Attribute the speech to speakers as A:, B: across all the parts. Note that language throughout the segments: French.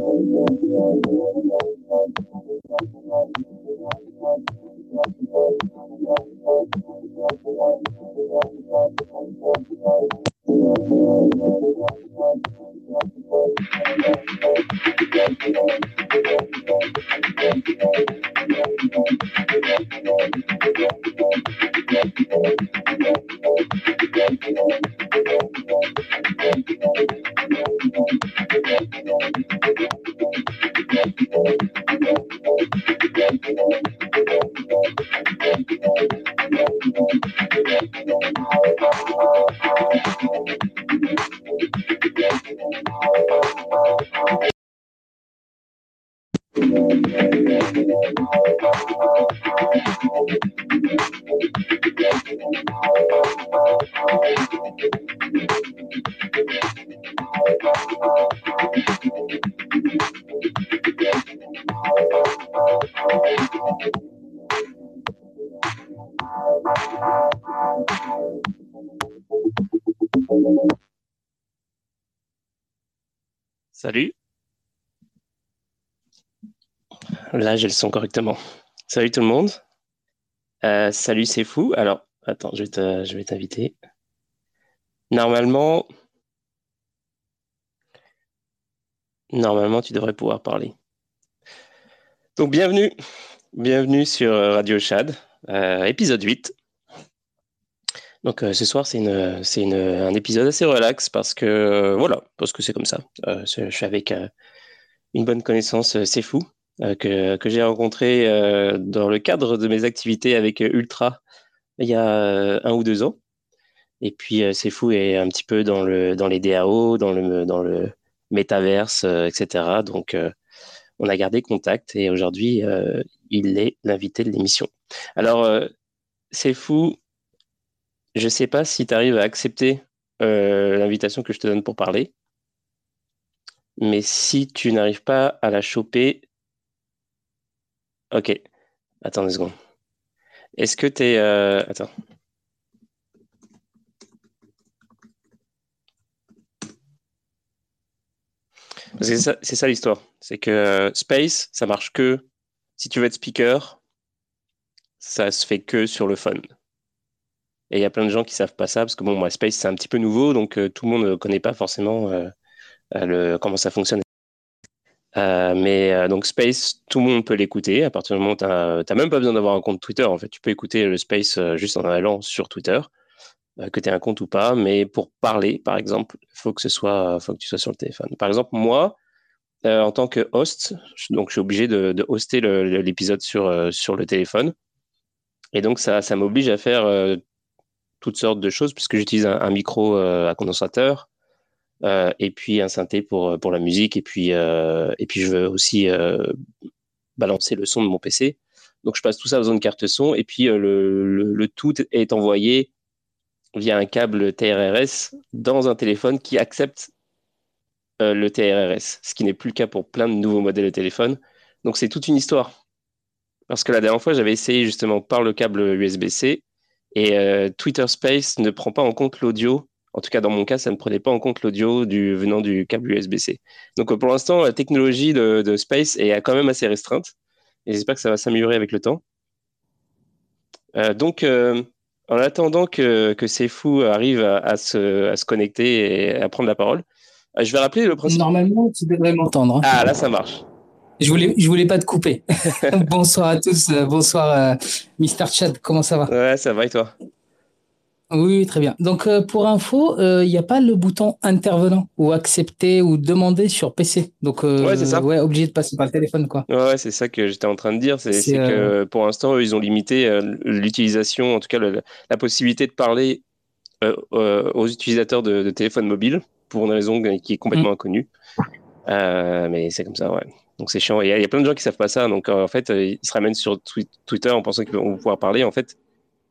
A: Salut. J'ai le son correctement. Salut tout le monde. Euh, salut, c'est fou. Alors, attends, je vais t'inviter. Normalement, normalement, tu devrais pouvoir parler. Donc, bienvenue. Bienvenue sur Radio Chad, euh, épisode 8. Donc euh, ce soir, c'est un épisode assez relax parce que voilà, parce que c'est comme ça. je suis avec une bonne connaissance, c'est fou, que, que j'ai rencontré dans le cadre de mes activités avec Ultra il y a un ou deux ans. Et puis c'est fou et un petit peu dans le dans les DAO, dans le dans le métaverse, etc. Donc on a gardé contact et aujourd'hui il est l'invité de l'émission. Alors c'est fou. Je sais pas si tu arrives à accepter l'invitation que je te donne pour parler. Mais si tu n'arrives pas à la choper, Ok. Attends une seconde. Est-ce que tu es. Euh, attends. C'est ça, l'histoire. C'est que euh, Space, ça marche que si tu veux être speaker, ça se fait que sur le phone. Et il y a plein de gens qui savent pas ça parce que bon, moi, Space, c'est un petit peu nouveau, donc euh, tout le monde ne connaît pas forcément le, comment ça fonctionne. Euh, mais euh, donc Space, tout le monde peut l'écouter. À partir du moment où tu n'as même pas besoin d'avoir un compte Twitter. En fait, tu peux écouter le Space euh, juste en allant sur Twitter, que tu aies un compte ou pas. Mais pour parler, par exemple, il faut que faut que tu sois sur le téléphone. Par exemple, moi, en tant que host, donc je suis obligé de, de hoster l'épisode sur sur le téléphone. Et donc ça, ça m'oblige à faire toutes sortes de choses puisque j'utilise un, micro à condensateur. Euh, et puis un synthé pour, pour la musique, et puis, euh, et puis je veux aussi euh, balancer le son de mon PC. Donc je passe tout ça dans une carte son, et puis le, le, tout est envoyé via un câble TRRS dans un téléphone qui accepte le TRRS, ce qui n'est plus le cas pour plein de nouveaux modèles de téléphone. Donc c'est toute une histoire. Parce que la dernière fois, j'avais essayé justement par le câble USB-C et Twitter Space ne prend pas en compte l'audio en tout cas, dans mon cas, ça ne prenait pas en compte l'audio du, venant du câble USB-C. Donc, euh, pour l'instant, la technologie de, Space est quand même assez restreinte. Et j'espère que ça va s'améliorer avec le temps. Euh, donc, euh, en attendant que, que ces fous arrivent à, se, à, se, connecter et à prendre la parole, je vais rappeler le principe.
B: Normalement, tu devrais m'entendre. Hein.
A: Ah, là, ça marche.
B: Je voulais, je voulais pas te couper. bonsoir à tous. Bonsoir, Mister Chad. Comment ça va?
A: Ouais, ça va et toi?
B: Oui, très bien. Donc, euh, pour info, euh, il n'y a pas le bouton intervenant ou accepter ou demander sur PC. Donc, euh, ouais, c'est ça. Ouais, obligé de passer par le téléphone, quoi.
A: Ouais, c'est ça que j'étais en train de dire. C'est que pour l'instant, ils ont limité l'utilisation, en tout cas, la possibilité de parler aux utilisateurs de, de téléphone mobile pour une raison qui est complètement mm. inconnue. mais c'est comme ça, ouais. Donc, c'est chiant. Il y, a plein de gens qui savent pas ça. Donc, en fait, ils se ramènent sur Twitter en pensant qu'ils vont pouvoir parler. En fait,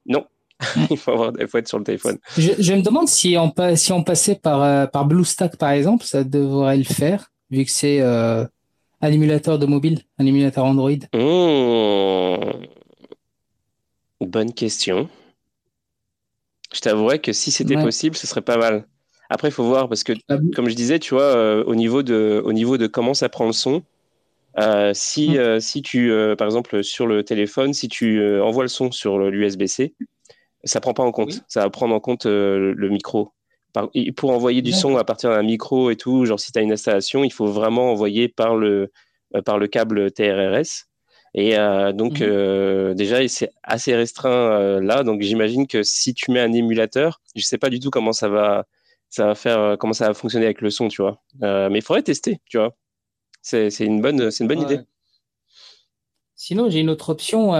A: non, il, faut avoir, il faut être sur le téléphone.
B: Je, me demande si on, si on passait par, euh, par BlueStack, par exemple, ça devrait le faire, vu que c'est euh, un émulateur de mobile, un émulateur Android.
A: Mmh. Bonne question. Je t'avouerais que si c'était possible, ce serait pas mal. Après, il faut voir parce que, ah comme je disais, tu vois, au, niveau de, au niveau de comment ça prend le son, si, mm. si tu, par exemple, sur le téléphone, si tu envoies le son sur l'USB-C, ça prend pas en compte. Ça va prendre en compte le micro. pour envoyer du son à partir d'un micro et tout, genre si tu as une installation, il faut vraiment envoyer par le, par le câble TRRS. Et euh, donc, mhm. euh, déjà, c'est assez restreint euh, là. Donc, j'imagine que si tu mets un émulateur, je sais pas du tout comment ça va, ça va faire, comment ça va fonctionner avec le son, tu vois. mais il faudrait tester, tu vois. C'est une bonne, c'est une bonne idée.
B: Sinon, j'ai une autre option.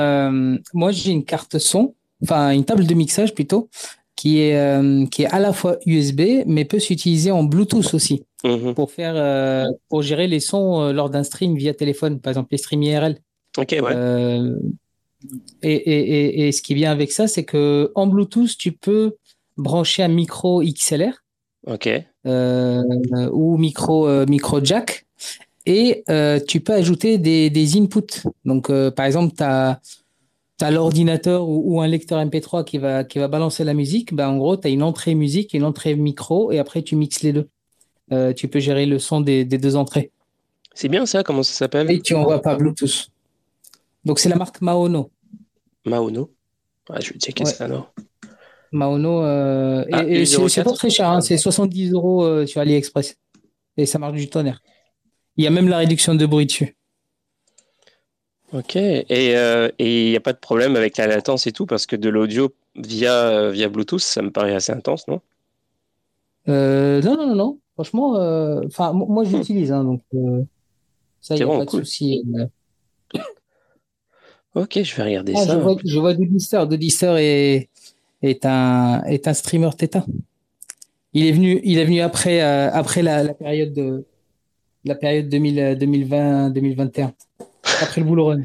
B: moi, j'ai une carte son, enfin une table de mixage plutôt, qui est qui est à la fois USB, mais peut s'utiliser en Bluetooth aussi mhm. pour faire, pour gérer les sons lors d'un stream via téléphone, par exemple les streams IRL.
A: Ok, ouais. Euh,
B: et, et, et, ce qui vient avec ça, c'est que en Bluetooth, tu peux brancher un micro XLR. Euh, ou micro, euh, micro jack. Et tu peux ajouter des, des inputs. Donc, par exemple, tu as, as l'ordinateur ou, un lecteur MP3 qui va, qui va balancer la musique. Ben, en gros, tu as une entrée musique, une entrée micro, et après, tu mixes les deux. tu peux gérer le son des, des deux entrées.
A: C'est bien ça, comment ça s'appelle?
B: Et tu envoies pas Bluetooth. Donc, c'est la marque Maono.
A: Maono? Ouais, Je vais checker ça alors.
B: Maono, euh, ah, et, c'est pas très cher, hein, c'est 70 euros euh, sur AliExpress. Et ça marche du tonnerre. Il y a même la réduction de bruit dessus.
A: Ok, et il euh, n'y a pas de problème avec la latence et tout, parce que de l'audio via, via Bluetooth, ça me paraît assez intense, non?
B: Non, non, non, non. Franchement, enfin, moi j'utilise, hein, donc ça, il n'y a pas de souci.
A: Ok, je vais regarder ah, ça.
B: Je vois, je vois est, est, un, est un streamer Theta. Il est venu, il est venu après, euh, après la, période de la période 2020-2021. Après le boulot run.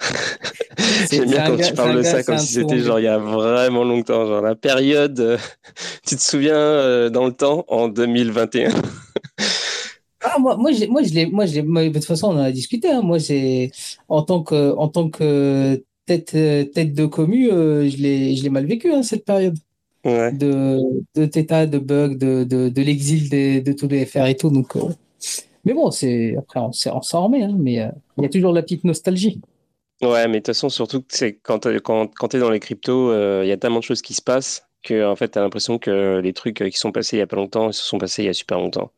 A: J'aime bien quand tu parles de ça comme si c'était genre il y a vraiment longtemps, genre la période, euh, tu te souviens euh, dans le temps en 2021
B: ah, moi, moi, je, moi, je moi, je de toute façon, on en a discuté. Hein. Moi, c'est en tant que, en tant que tête, tête de commu, euh, je l'ai, je l'ai mal vécu hein, cette période de, de Theta, de bug, de, de, de l'exil de, de tous les FR et tout. Donc, euh, mais bon, c'est après, on, s'en remet. Hein, mais euh, il y a toujours la petite nostalgie.
A: Ouais, mais de toute façon, surtout c'est quand, quand, quand tu es dans les cryptos, il y a tellement de choses qui se passent que en fait, tu as l'impression que les trucs qui sont passés il y a pas longtemps, ils se sont passés il y a super longtemps.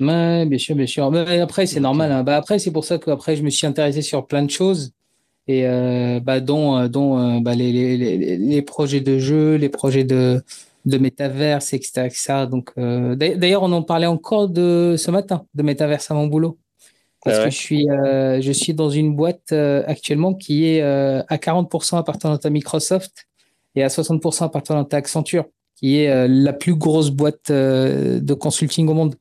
B: Ouais, bien sûr, bien sûr. Mais après, c'est normal. Hein. Bah, après, c'est pour ça qu'après, je me suis intéressé sur plein de choses, et euh, bah, dont, euh, dont euh, bah, les, les, les, projets de jeu, les projets de, de métaverse, etc. etc. Donc, d'ailleurs, on en parlait encore de ce matin, de métaverse à mon boulot. Parce ah que je suis, je suis dans une boîte actuellement qui est à 40% appartenante à Microsoft et à 60% appartenante à Accenture, qui est la plus grosse boîte de consulting au monde.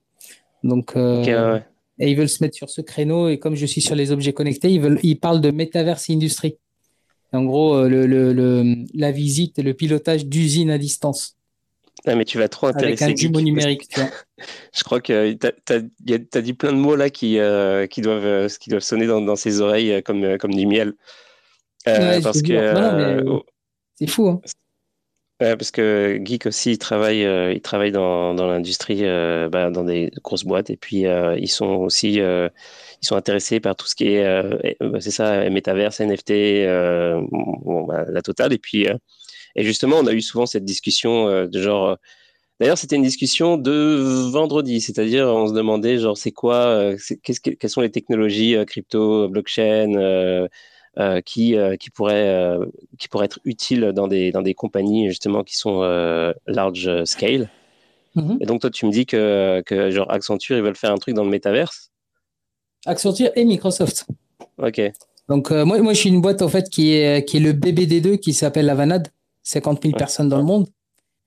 B: Donc, euh, et ils veulent se mettre sur ce créneau. Et comme je suis sur les objets connectés, ils, veulent, ils parlent de métaverse industrie. En gros, euh, le, le, la visite et le pilotage d'usines à distance.
A: Ah, mais tu vas trop intéresser.
B: Avec un jumeau numérique, tu vois.
A: Je crois que tu as, dit plein de mots là qui, euh, qui, doivent, qui doivent sonner dans, dans ses oreilles comme, comme du miel. parce que.
B: C'est fou. Hein.
A: Ouais, parce que Geek aussi, il travaille, euh, il travaille dans, dans l'industrie, euh, bah, dans des grosses boîtes, et puis euh, ils sont aussi, ils sont intéressés par tout ce qui est, bah, c'est ça, métaverse, NFT, bon, bah, la totale. Et puis, et justement, on a eu souvent cette discussion de genre. D'ailleurs, c'était une discussion de vendredi, c'est-à-dire on se demandait genre c'est quoi, qu'est-ce quelles sont les technologies crypto, blockchain euh, qui, euh, qui, pourrait, euh, qui pourrait être utile dans des, dans des compagnies justement qui sont large scale. Mhm. Et donc toi, tu me dis que, que genre Accenture, ils veulent faire un truc dans le métaverse?
B: Accenture et Microsoft.
A: Ok.
B: Donc moi, moi, je suis une boîte en fait qui est, qui est le BBD2 qui s'appelle la Vanade. 50 000 personnes dans le monde.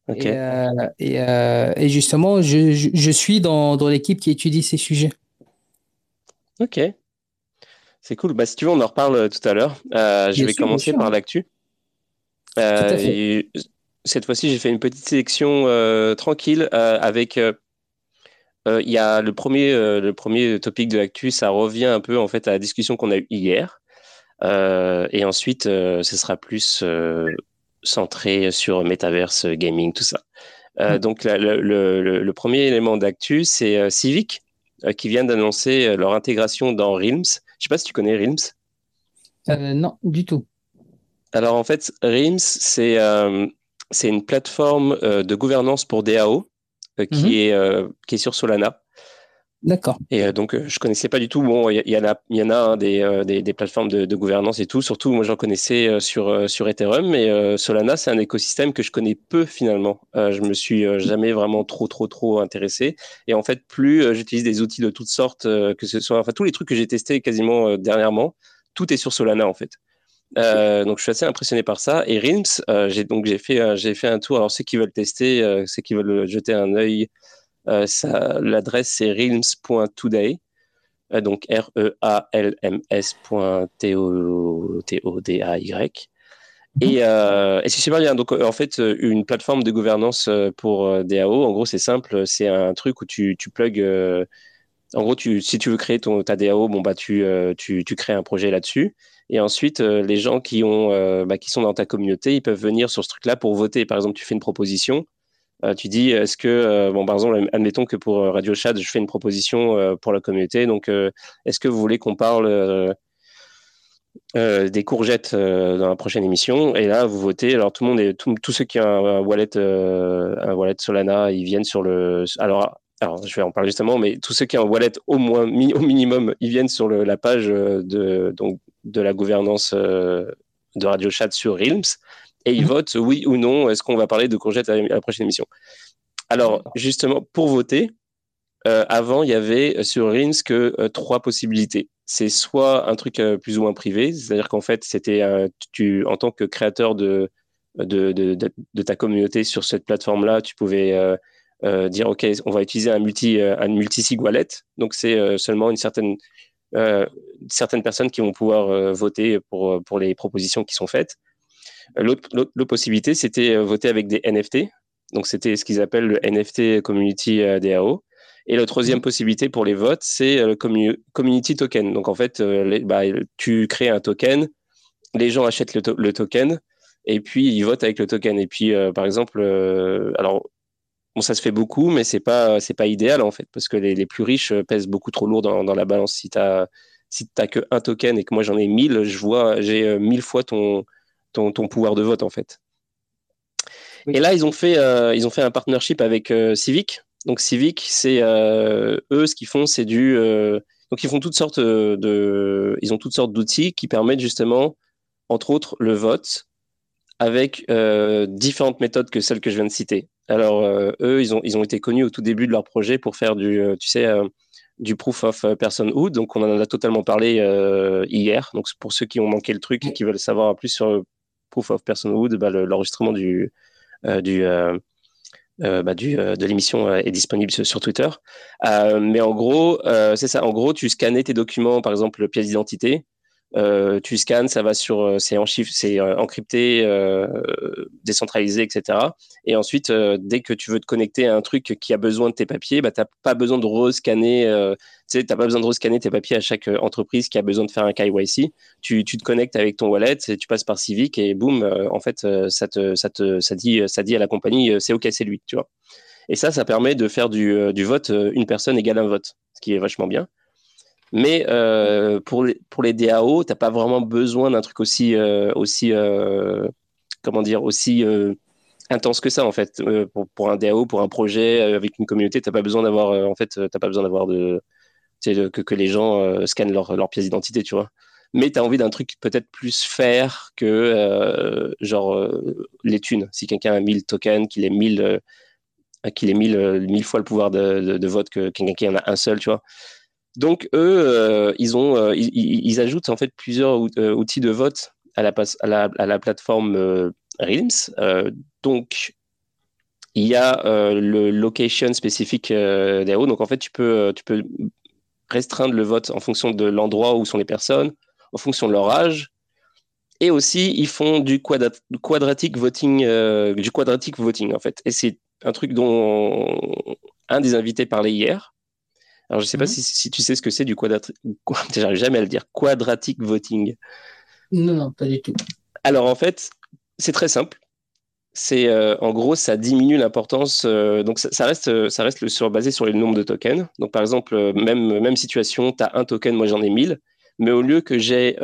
B: Et, et, justement, je, je, je suis dans, dans l'équipe qui étudie ces sujets.
A: Ok. C'est cool. Bah, si tu veux, on en reparle euh, tout à l'heure. Euh, je vais commencer par l'actu. Euh, cette fois-ci, j'ai fait une petite sélection tranquille avec. Il y a le premier, le premier topic de l'actu, ça revient un peu en fait à la discussion qu'on a eue hier. et ensuite, ce sera plus centré sur Metaverse, gaming, tout ça. Donc le, premier élément d'actu, c'est Civic qui vient d'annoncer leur intégration dans Realms. Je sais pas si tu connais Realms.
B: non, du tout.
A: Alors en fait, Realms, c'est c'est une plateforme de gouvernance pour DAO qui, mhm. est, qui est sur Solana.
B: D'accord.
A: Et euh, donc, euh, je connaissais pas du tout. Bon, il y, en a, y en a hein, euh, des, des, plateformes de, gouvernance et tout. Surtout, moi, j'en connaissais sur, sur Ethereum, mais Solana, c'est un écosystème que je connais peu finalement. je me suis jamais vraiment trop, trop, trop intéressé. Et en fait, plus j'utilise des outils de toutes sortes, que ce soit, enfin, tous les trucs que j'ai testés quasiment dernièrement, tout est sur Solana en fait. donc je suis assez impressionné par ça. Et Rims, j'ai donc j'ai fait j'ai fait un tour. Alors ceux qui veulent tester, ceux qui veulent jeter un œil euh, l'adresse c'est realms.today, euh, donc R-E-A-L-M-S.T-O-D-A-Y. Mhm. Et, euh, et c'est super bien. Donc, en fait, une plateforme de gouvernance pour DAO, en gros, c'est simple. C'est un truc où tu, tu plugs. en gros, tu, si tu veux créer ton, ta DAO, bon, bah, tu, tu, tu crées un projet là-dessus. Et ensuite, les gens qui, ont, bah, qui sont dans ta communauté, ils peuvent venir sur ce truc-là pour voter. Par exemple, tu fais une proposition. Euh, tu dis, est-ce que, euh, bon, par exemple, admettons que pour euh, Radio Chat, je fais une proposition pour la communauté. Donc, est-ce que vous voulez qu'on parle des courgettes dans la prochaine émission? Et là, vous votez. Alors, tout le monde tous ceux qui ont un, wallet, un wallet Solana, ils viennent sur le. Alors, alors, je vais en parler justement, mais tous ceux qui ont un wallet au moins au minimum, ils viennent sur la page de, donc, de la gouvernance de Radio Chat sur Realms et ils mhm. votent oui ou non, est-ce qu'on va parler de courgettes à la prochaine émission? Alors, justement, pour voter, euh, avant, il y avait euh, sur Rins que euh, trois possibilités. C'est soit un truc plus ou moins privé, c'est-à-dire qu'en fait, c'était tu en tant que créateur de de, de, de, ta communauté sur cette plateforme-là, tu pouvais dire OK, on va utiliser un multi un multi-sig wallet. Donc c'est seulement une certaine certaines personnes qui vont pouvoir voter pour pour les propositions qui sont faites. L'autre possibilité, c'était euh, voter avec des NFT. Donc, c'était ce qu'ils appellent le NFT Community euh, DAO. Et la troisième mhm. possibilité pour les votes, c'est euh, le Community Token. Donc, en fait, bah, tu crées un token, les gens achètent le, token, et puis ils votent avec le token. Et puis, par exemple, alors, bon, ça se fait beaucoup, mais c'est pas, c'est pas idéal, en fait, parce que les, plus riches pèsent beaucoup trop lourd dans, dans la balance. Si tu n'as si que un token et que moi j'en ai 1000, je vois, j'ai 1000 fois ton, ton, pouvoir de vote en fait. Et là, ils ont fait, euh, ils ont fait un partnership avec euh, Civic. Donc Civic, c'est euh, eux, ce qu'ils font, c'est du, donc ils font toutes sortes de, ils ont toutes sortes d'outils qui permettent justement, entre autres, le vote avec différentes méthodes que celles que je viens de citer. Alors eux, ils ont, ils ont été connus au tout début de leur projet pour faire du, tu sais, du proof of personhood. Donc on en a totalement parlé hier. Donc pour ceux qui ont manqué le truc et qui veulent savoir plus sur Proof of Personhood, bah, l'enregistrement du, euh, du, euh, euh, bah, de l'émission est disponible sur, Twitter. mais en gros, c'est ça. En gros, tu scannais tes documents, par exemple, pièce d'identité. Euh, tu scannes, ça va sur, euh, c'est en chiffre, c'est euh, encrypté, décentralisé, etc. Et ensuite, dès que tu veux te connecter à un truc qui a besoin de tes papiers, bah, tu n'as pas besoin de rescanner, tu sais, pas besoin de rescanner tes papiers à chaque entreprise qui a besoin de faire un KYC. Tu, tu te connectes avec ton wallet, tu passes par Civic et boum, en fait, ça te, ça te, ça dit, ça dit à la compagnie, c'est ok, c'est lui, tu vois. Et ça, ça permet de faire du, du vote une personne égale un vote, ce qui est vachement bien. Mais euh, pour, les, pour les DAO, tu n'as pas vraiment besoin d'un truc aussi, euh, aussi euh, comment dire, aussi intense que ça en fait. Pour, pour, un DAO, pour un projet avec une communauté, tu n'as pas besoin d'avoir en fait, t'as pas besoin de, que, que les gens scannent leur, leur pièce d'identité, tu vois. Mais tu as envie d'un truc peut-être plus faire que genre les thunes. Si quelqu'un a 1000 tokens, qu'il ait 1000 qu'il ait 1000, fois le pouvoir de, de, de vote que quelqu'un qui en a un seul, tu vois. Donc eux, euh, euh, ils, ajoutent en fait plusieurs euh, outils de vote à la, plateforme Realms. donc il y a le location spécifique DAO. Donc en fait, tu peux, tu peux restreindre le vote en fonction de l'endroit où sont les personnes, en fonction de leur âge. Et aussi, ils font du quadratic voting, du quadratic voting en fait. Et c'est un truc dont un des invités parlait hier. Alors, je ne sais pas mhm. si, tu sais ce que c'est du quadratique. J'arrive jamais à le dire. Quadratic voting.
B: Non, non, pas du tout.
A: Alors, en fait, c'est très simple. c'est en gros ça diminue l'importance. donc ça, reste ça reste le, sur, basé sur le nombre de tokens. Donc par exemple même même situation, tu as un token, moi j'en ai 1000, mais au lieu que j'ai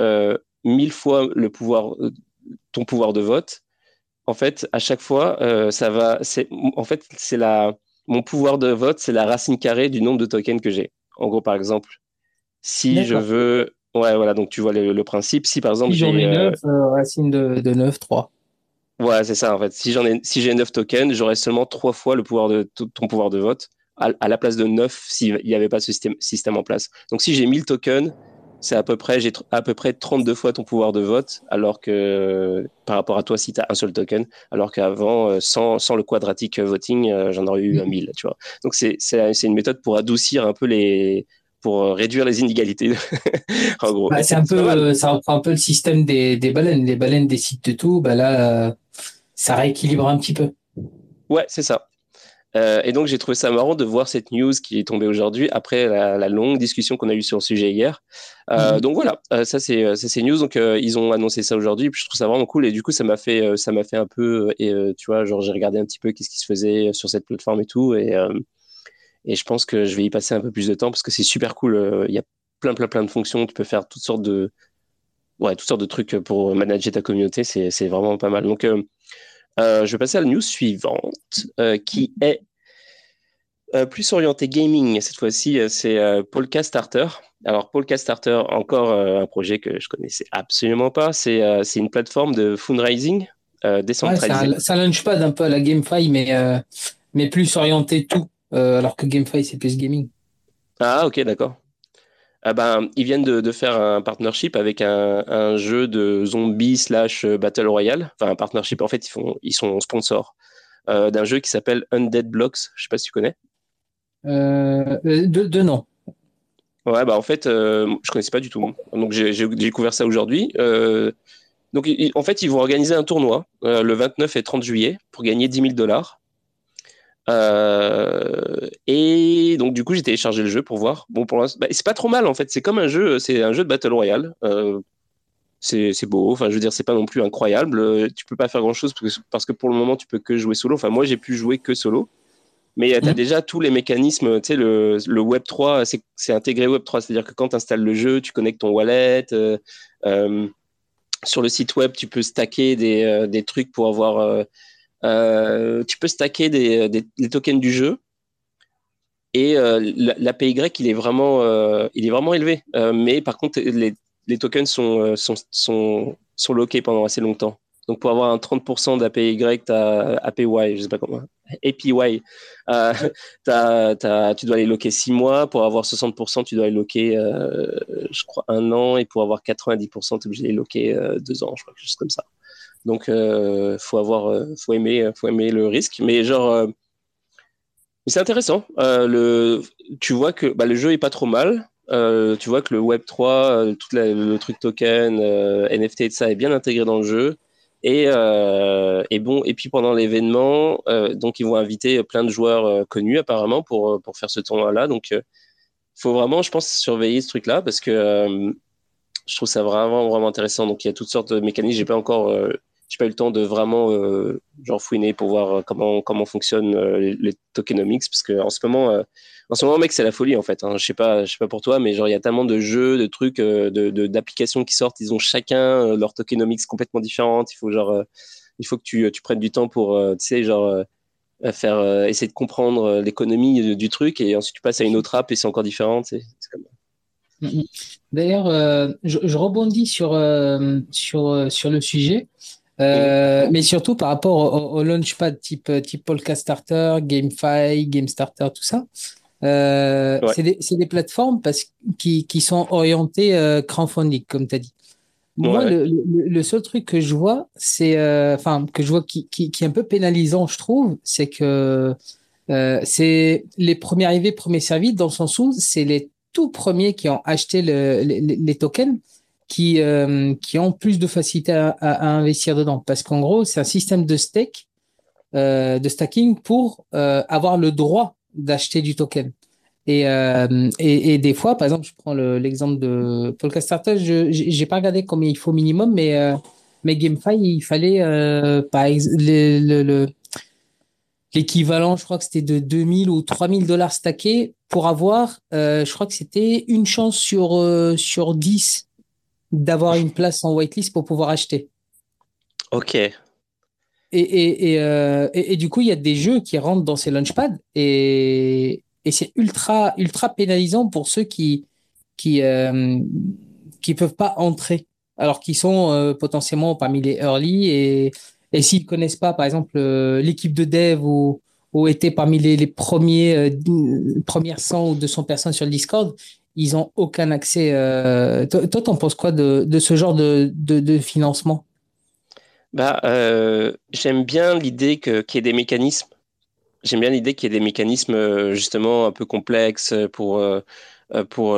A: 1000 fois le pouvoir ton pouvoir de vote, en fait à chaque fois ça va en fait c'est la mon pouvoir de vote c'est la racine carrée du nombre de tokens que j'ai. En gros par exemple, si je veux Ouais, voilà, donc tu vois le, principe. Si par exemple
B: j'ai. 9, racine de, de 9, 3.
A: Ouais, c'est ça en fait. Si j'en ai, si j'ai 9 tokens, j'aurais seulement 3 fois le pouvoir de ton pouvoir de vote à, la place de 9 s'il n'y avait pas ce système, système en place. Donc si j'ai 1000 tokens, c'est à peu près j'ai à peu près 32 fois ton pouvoir de vote alors que par rapport à toi si tu as un seul token alors qu'avant euh, sans, sans le quadratique voting euh, j'en aurais eu 1000 tu vois. Donc c'est c'est une méthode pour adoucir un peu les pour euh, réduire les inégalités.
B: en gros. Bah, c'est un peu, ça reprend un peu le système des, des baleines. Les baleines décident de tout. Bah là, ça rééquilibre un petit peu.
A: Ouais, c'est ça. Euh, et donc, j'ai trouvé ça marrant de voir cette news qui est tombée aujourd'hui après la, longue discussion qu'on a eue sur le sujet hier. Euh, mhm. Donc voilà, euh, ça c'est ces news. Donc ils ont annoncé ça aujourd'hui. Puis je trouve ça vraiment cool. Et du coup, ça m'a fait ça m'a fait un peu et tu vois, genre j'ai regardé un petit peu qu'est-ce qui se faisait sur cette plateforme et tout. Et et je pense que je vais y passer un peu plus de temps parce que c'est super cool. Il y a plein plein plein de fonctions. Tu peux faire toutes sortes de ouais toutes sortes de trucs pour manager ta communauté. C'est vraiment pas mal. Donc euh, je vais passer à la news suivante, euh, qui est euh, plus orientée gaming. Cette fois-ci, c'est Polka Starter. Alors, Polka Starter, encore un projet que je connaissais absolument pas. C'est une plateforme de fundraising décentralisée.
B: Ouais, ça, ça pas d'un peu à la GameFi, mais, mais plus orienté tout, alors que GameFi, c'est plus gaming.
A: Ah, ok, d'accord. Ah ben, ils viennent de, faire un partnership avec un, jeu de zombies slash euh, battle royale. Enfin, un partnership. En fait, ils font, ils sont sponsors euh, d'un jeu qui s'appelle Undead Blocks. Je sais pas si tu connais.
B: Euh, de, de nom.
A: Ouais, bah en fait, je connaissais pas du tout. Donc j'ai découvert ça aujourd'hui. donc en fait, ils vont organiser un tournoi le 29 et 30 juillet pour gagner 10 000 dollars. Euh, et donc du coup j'ai téléchargé le jeu pour voir. Bon pour l'instant, bah, c'est pas trop mal en fait. C'est comme un jeu, c'est un jeu de battle royale. Euh, c'est beau. Enfin je veux dire c'est pas non plus incroyable. Tu peux pas faire grand chose parce que, parce que pour le moment tu peux que jouer solo. Enfin moi j'ai pu jouer que solo. Mais tu as mmh. déjà tous les mécanismes, tu sais, le, le Web 3, c'est intégré Web 3, c'est-à-dire que quand tu installes le jeu, tu connectes ton wallet. Euh, euh, sur le site web, tu peux stacker des, euh, des trucs pour avoir tu peux stacker des, des, tokens du jeu. Et l'APY, il est vraiment, il est vraiment élevé. mais par contre, les, les tokens sont, sont, sont, sont lockés pendant assez longtemps. Donc pour avoir un 30% d'APY, tu as APY, je sais pas comment, APY, euh, tu dois les loquer 6 mois. Pour avoir 60%, tu dois les loquer, je crois, un an. Et pour avoir 90%, tu es obligé de les loquer 2 ans, je crois, chose comme ça. Donc, euh, faut avoir, euh, faut aimer, faut aimer le risque. Mais genre, euh, c'est intéressant. le, tu vois que bah, le jeu est pas trop mal. tu vois que le Web 3, tout le truc token, NFT et ça est bien intégré dans le jeu. Et, et bon, et puis pendant l'événement, donc ils vont inviter plein de joueurs connus apparemment pour pour faire ce tournoi-là. Donc, il faut vraiment, je pense, surveiller ce truc-là parce que je trouve ça vraiment vraiment intéressant. Donc, il y a toutes sortes de mécanismes. J'ai pas encore j'ai pas eu le temps de vraiment euh, genre fouiner pour voir euh, comment comment fonctionnent euh, les, tokenomics parce que en ce moment euh, en ce moment mec c'est la folie en fait hein. je sais pas je sais pas pour toi mais genre il y a tellement de jeux de trucs de d'applications qui sortent ils ont chacun leur tokenomics complètement différentes il faut genre il faut que tu, tu prennes du temps pour tu sais genre faire essayer de comprendre l'économie du, truc et ensuite tu passes à une autre app et c'est encore différent c'est comme
B: mm, mm. D'ailleurs, je, je, rebondis sur, sur, sur le sujet. Euh, mais surtout par rapport au, launchpad type, type Polka Starter, GameFi, Game Starter, tout ça. Euh, c'est des, des, plateformes parce, qui, qui sont orientées euh, crowdfunding, comme tu as dit. Moi, le, le, seul truc que je vois, c'est, euh, enfin, que je vois qui, qui, qui, est un peu pénalisant, je trouve, c'est que euh, c'est les premiers arrivés, premiers servis, dans le sens où c'est les tout premiers qui ont acheté le, les, les tokens qui, qui ont plus de facilité à, à, investir dedans. Parce qu'en gros, c'est un système de stake, de stacking pour avoir le droit d'acheter du token. Et, euh, et, et, des fois, par exemple, je prends l'exemple de Polka Starter, je n'ai pas regardé combien il faut minimum, mais, euh, mais GameFi, il fallait euh, le, l'équivalent, je crois que c'était de 2000 ou 3000 dollars stackés pour avoir, euh, je crois que c'était une chance sur, sur 10 d'avoir une place en whitelist pour pouvoir acheter.
A: Ok.
B: Et, et, euh, et, du coup, il y a des jeux qui rentrent dans ces launchpads et, et c'est ultra, ultra pénalisant pour ceux qui qui qui peuvent pas entrer alors qu'ils sont potentiellement parmi les early et et s'ils connaissent pas, par exemple, euh, l'équipe de dev ou, ou étaient parmi les, les premiers, euh, premières 100 ou 200 personnes sur le Discord, ils ont aucun accès. Euh... Toi, t'en penses quoi de, de, ce genre de, de, de financement?
A: Bah, euh, J'aime bien l'idée qu'il y ait des mécanismes. J'aime bien l'idée qu'il y ait des mécanismes justement un peu complexes pour, pour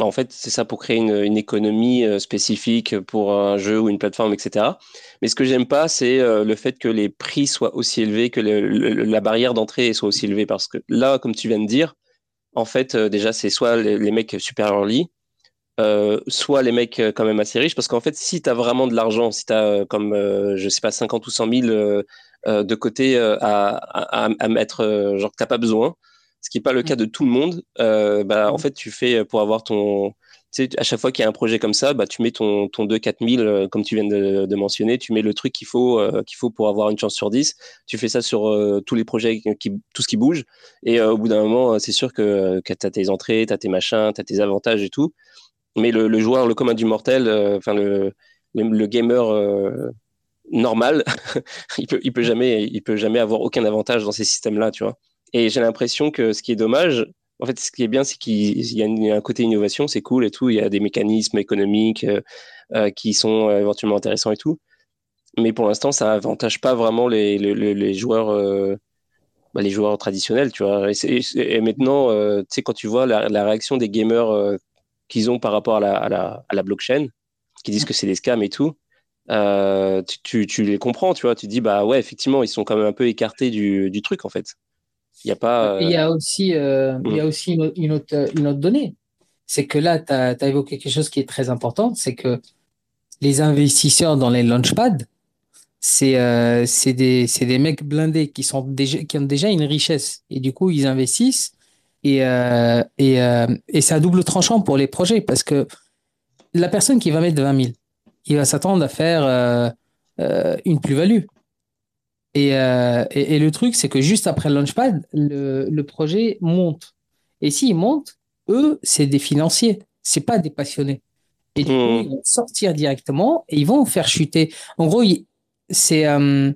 A: bah, en fait, c'est ça pour créer une, économie euh, spécifique pour un jeu ou une plateforme, etc. Mais ce que j'aime pas, c'est euh, le fait que les prix soient aussi élevés, que la barrière d'entrée soit aussi élevée. Parce que là, comme tu viens de dire, en fait, euh, déjà, c'est soit les, mecs super early, soit les mecs quand même assez riches. Parce qu'en fait, si tu as vraiment de l'argent, si tu as comme, je sais pas, 50 ou 100 000 de côté à, à, mettre, genre que tu n'as pas besoin, ce qui n'est pas le cas de tout le monde. Euh, bah, en fait, tu fais euh, pour avoir ton. Tu sais, à chaque fois qu'il y a un projet comme ça, bah, tu mets ton, ton 2-4000, euh, comme tu viens de, mentionner, tu mets le truc qu'il faut, qu'il faut pour avoir une chance sur 10. Tu fais ça sur tous les projets, qui, tout ce qui bouge. Et au bout d'un moment, c'est sûr que, que tu as tes entrées, tu as tes machins, tu as tes avantages et tout. Mais le, joueur, le commun du mortel, enfin, le, le, gamer normal, il peut, il peut jamais, il peut jamais avoir aucun avantage dans ces systèmes-là, tu vois. Et j'ai l'impression que ce qui est dommage, en fait, ce qui est bien, c'est qu'il y a un côté innovation, c'est cool et tout. Il y a des mécanismes économiques euh, euh, qui sont euh, éventuellement intéressants et tout. Mais pour l'instant, ça avantage pas vraiment les, les, joueurs, bah, les joueurs traditionnels, tu vois. Et, maintenant, tu sais, quand tu vois la réaction des gamers qu'ils ont par rapport à la, à la, à la blockchain, qui disent que c'est des scams et tout, tu, tu, tu, les comprends, tu vois. Tu dis, bah ouais, effectivement, ils sont quand même un peu écartés du, du truc, en fait. Il y a pas.
B: Il y a aussi, euh, il y a mm. aussi une, autre, une autre donnée. C'est que là, tu as, évoqué quelque chose qui est très important, c'est que les investisseurs dans les launchpads, c'est euh, des, des mecs blindés qui, sont déjà, qui ont déjà une richesse. Et du coup, ils investissent. Et, euh, et, euh, et c'est à double tranchant pour les projets parce que la personne qui va mettre 20 000, il va s'attendre à faire euh, euh, une plus-value. Euh, et, et, le truc, c'est que juste après le Launchpad, le, le projet monte. Et s'il monte, eux, c'est des financiers, c'est pas des passionnés. Et du coup, hmm. ils vont sortir directement et ils vont faire chuter. En gros, c'est euh,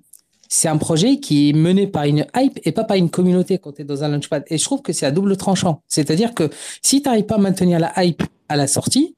B: c'est un projet qui est mené par une hype et pas par une communauté quand tu es dans un Launchpad. Et je trouve que c'est à double tranchant. C'est-à-dire que si tu n'arrives pas à maintenir la hype à la sortie,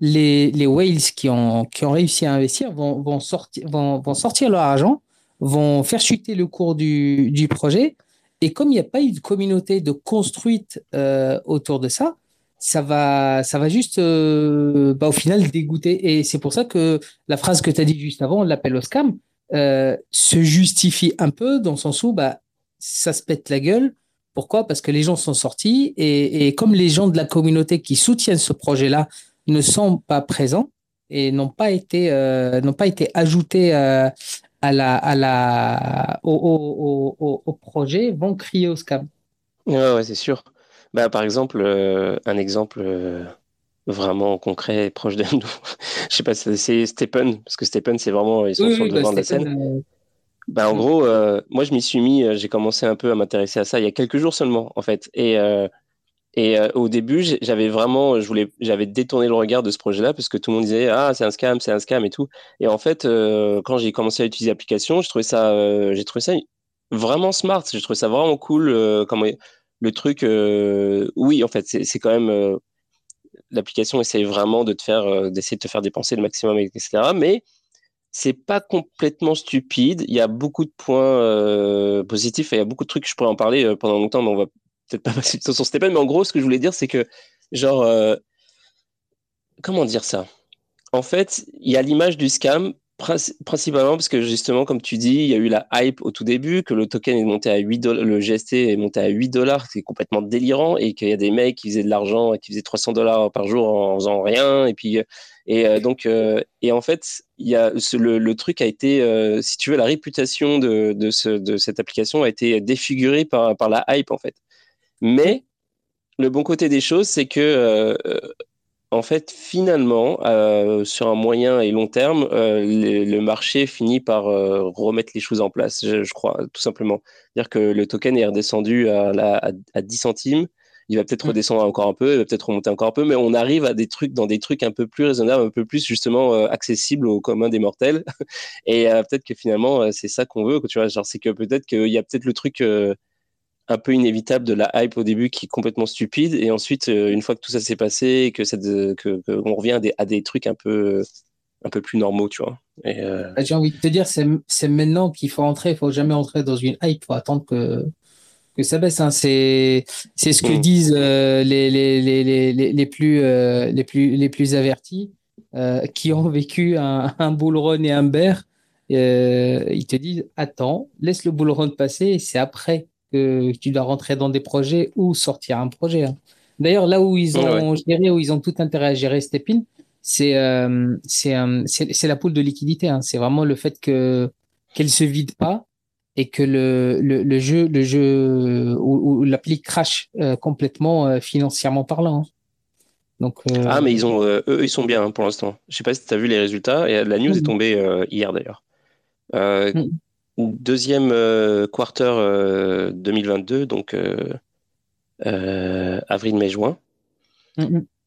B: les, les whales qui ont, qui ont réussi à investir vont, vont, sortir, vont, vont sortir leur argent vont faire chuter le cours du, du projet. Et comme il n'y a pas eu de communauté de construite euh, autour de ça, ça va, ça va juste, euh, bah, au final, dégoûter. Et c'est pour ça que la phrase que tu as dit juste avant, l'appel au scam, euh, se justifie un peu dans le sens où bah, ça se pète la gueule. Pourquoi? Parce que les gens sont sortis et, comme les gens de la communauté qui soutiennent ce projet-là ne sont pas présents et n'ont pas été n'ont pas été ajoutés à la, à la, au, projet vont crier au scam.
A: Ouais, ouais c'est sûr. Bah, par exemple, euh, un exemple euh, vraiment concret, proche de nous. Je sais pas, c'est Stephen, parce que Stephen, c'est vraiment, ils sont sur le devant de la scène. Euh, bah, en gros, moi, je m'y suis mis, j'ai commencé un peu à m'intéresser à ça il y a quelques jours seulement, en fait. Et et euh, au début, j'avais vraiment, je voulais, j'avais détourné le regard de ce projet-là parce que tout le monde disait ah c'est un scam, c'est un scam et tout. Et en fait, euh, quand j'ai commencé à utiliser l'application, je trouvais ça, euh, j'ai trouvé ça vraiment smart. J'ai trouvé ça vraiment cool. comme le truc, oui, en fait, c'est quand même l'application essaye vraiment de te faire, d'essayer de te faire dépenser le maximum, etc. Mais c'est pas complètement stupide. Il y a beaucoup de points positifs et il y a beaucoup de trucs. Je pourrais en parler pendant longtemps, mais on va peut-être pas passer sur Stéphane, mais en gros, ce que je voulais dire, c'est que, genre, euh, comment dire ça? En fait, il y a l'image du scam, Principalement parce que justement, comme tu dis, il y a eu la hype au tout début, que le token est monté à 8 dollars, le GST est monté à 8 dollars, c'est complètement délirant, et qu'il y a des mecs qui faisaient de l'argent, qui faisaient 300 dollars par jour en faisant rien, et puis, et euh, donc, euh, et en fait, le, truc a été, euh, si tu veux, la réputation de, cette application a été défigurée par, par la hype, en fait. Mais le bon côté des choses, c'est que en fait, finalement, euh, sur un moyen et long terme, euh, le, marché finit par euh, remettre les choses en place, je, crois, tout simplement. C'est-à-dire que le token est redescendu à, à, 10 centimes. Il va peut-être mm. redescendre encore un peu, il va peut-être remonter encore un peu, mais on arrive à des trucs, dans des trucs un peu plus raisonnables, un peu plus justement accessibles au commun des mortels. et peut-être que finalement, c'est ça qu'on veut. Tu vois, genre, c'est que peut-être qu'il y a peut-être le truc un peu inévitable de la hype au début qui est complètement stupide. Et ensuite euh, une fois que tout ça s'est passé et que que, on revient à des, trucs un peu un peu plus normaux tu vois.
B: Euh, j'ai envie de te dire c'est maintenant qu'il faut entrer. Il faut jamais entrer dans une hype. Il faut attendre que que ça baisse hein. c'est c'est ce que mm. disent euh, les, les, les, les, plus les plus les plus avertis qui ont vécu un, un bull run et un bear. Ils te disent attends laisse le bull run passer et c'est après que tu dois rentrer dans des projets ou sortir un projet. Hein. D'ailleurs, là où ils ont géré, où ils ont tout intérêt à gérer Stepin, c'est euh, euh, c'est la poule de liquidité. Hein. C'est vraiment le fait que qu'elle se vide pas et que le, le, le jeu le jeu ou, l'appli crash euh, complètement financièrement parlant. Hein.
A: Donc, Ah, mais ils ont eux ils sont bien pour l'instant. Je sais pas si tu as vu les résultats et la news est tombée hier d'ailleurs. Mm deuxième euh, quarter 2022, euh, donc euh, avril, mai, juin,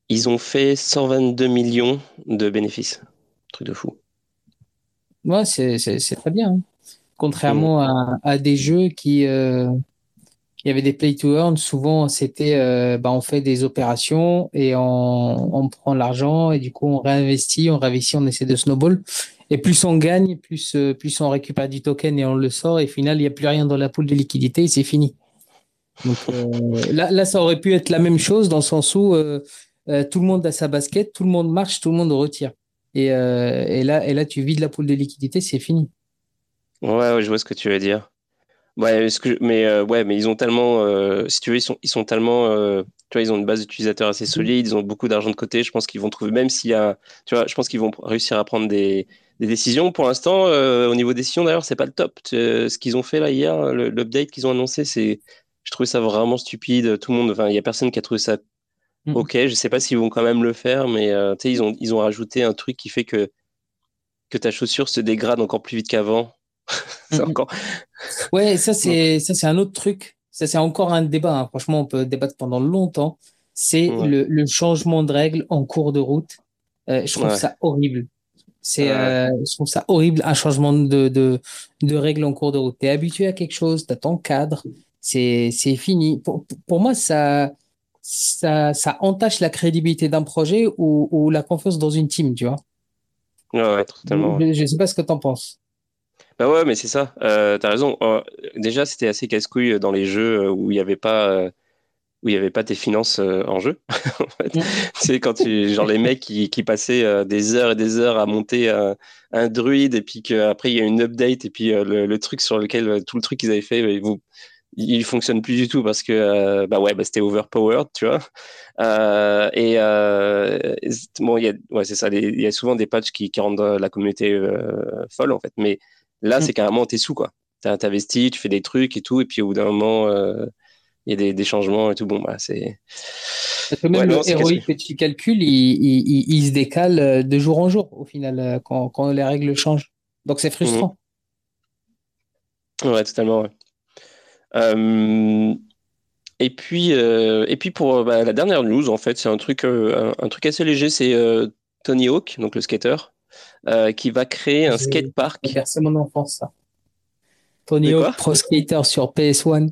A: ils ont fait 122 millions de bénéfices. Truc de fou.
B: Ouais, c'est très bien. Hein. Contrairement mm. à, des jeux qui, il y avait des play to earn. Souvent, c'était, bah, on fait des opérations et on, on prend l'argent et du coup, on réinvestit, on réinvestit, on essaie de snowball. Et plus on gagne, plus, euh, plus on récupère du token et on le sort. Et au final, il n'y a plus rien dans la poule de liquidité et c'est fini. Donc euh, là, là, ça aurait pu être la même chose dans le sens où euh, tout le monde a sa basket, tout le monde marche, tout le monde retire. Et, et, là, et là, tu vides la poule de liquidité, c'est fini.
A: Ouais, je vois ce que tu veux dire. Ouais, que, mais ouais, mais ils ont tellement, si tu veux, ils sont, ils sont tellement tu vois, ils ont une base d'utilisateurs assez solide, ils ont beaucoup d'argent de côté. Je pense qu'ils vont trouver, même s'il y a, tu vois, je pense qu'ils vont réussir à prendre des, des décisions. Pour l'instant, euh, au niveau des décisions, d'ailleurs, c'est pas le top. ce qu'ils ont fait là hier, l'update qu'ils ont annoncé, c'est, je trouvais ça vraiment stupide. Tout le monde, enfin, il y a personne qui a trouvé ça mm. ok. Je sais pas s'ils vont quand même le faire, mais euh, tu sais, ils ont, ils ont rajouté un truc qui fait que que ta chaussure se dégrade encore plus vite qu'avant.
B: c'est encore. Ouais, ça c'est ça c'est un autre truc. Ça c'est encore un débat. Hein. Franchement, on peut débattre pendant longtemps. C'est le, le, changement de règles en cours de route. Euh, je trouve ça horrible. C'est, euh, je trouve ça horrible, un changement de, de, de règles en cours de route. Tu es habitué à quelque chose, tu as ton cadre, c'est, c'est fini. Pour, pour moi, ça, ça, ça entache la crédibilité d'un projet ou, ou la confiance dans une team, tu vois.
A: Ouais, totalement.
B: Je ne sais pas ce que tu en penses.
A: Bah ouais, mais c'est ça. Euh, tu as raison. Euh, déjà, c'était assez casse-couille dans les jeux où il n'y avait pas où il n'y avait pas tes finances euh, en jeu. C'est quand tu, genre les mecs qui, qui passaient euh, des heures et des heures à monter un, un druide et puis qu'après il y a une update et puis euh, le, le, truc sur lequel tout le truc qu'ils avaient fait, il, vous, il fonctionne plus du tout parce que bah ouais, bah c'était overpowered, tu vois. et bon, il y a, ouais, c'est ça. Il y a souvent des patchs qui, qui rendent la communauté folle en fait, mais là mm. c'est carrément t'es sous quoi. T'investis, tu fais des trucs et tout, et puis au bout d'un moment il y a des, des, changements et tout. Bon, bah, c'est.
B: Parce que même le héroïque que tu calcules, il, il, il, se décale euh, de jour en jour, au final, euh, quand, quand les règles changent. Donc, c'est frustrant.
A: Mmh. Ouais, totalement. Ouais. Euh, et puis, euh, et puis pour bah, la dernière news, en fait, c'est un truc, un, un, truc assez léger. C'est Tony Hawk, donc le skater, qui va créer un skatepark.
B: C'est mon enfance, ça. Tony Hawk, pro skater sur PS1.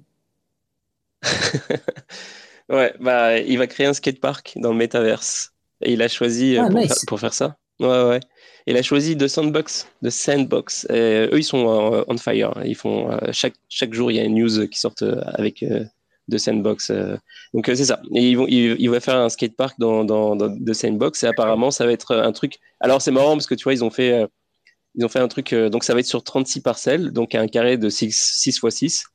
A: ouais, bah, il va créer un skatepark dans le métaverse. Et il a choisi euh, ah, pour, faire, ça. Ouais, ouais. Il a choisi de Sandbox, de Sandbox. eux, ils sont euh, on fire. Ils font euh, chaque chaque jour, il y a une news qui sort avec de Sandbox. Donc c'est ça. Et ils vont, ils, vont faire un skatepark dans, dans, dans, de Sandbox. Et apparemment, ça va être un truc. Alors c'est marrant parce que tu vois, ils ont fait Ils ont fait un truc, donc ça va être sur 36 parcelles, donc un carré de 6, 6 x 6.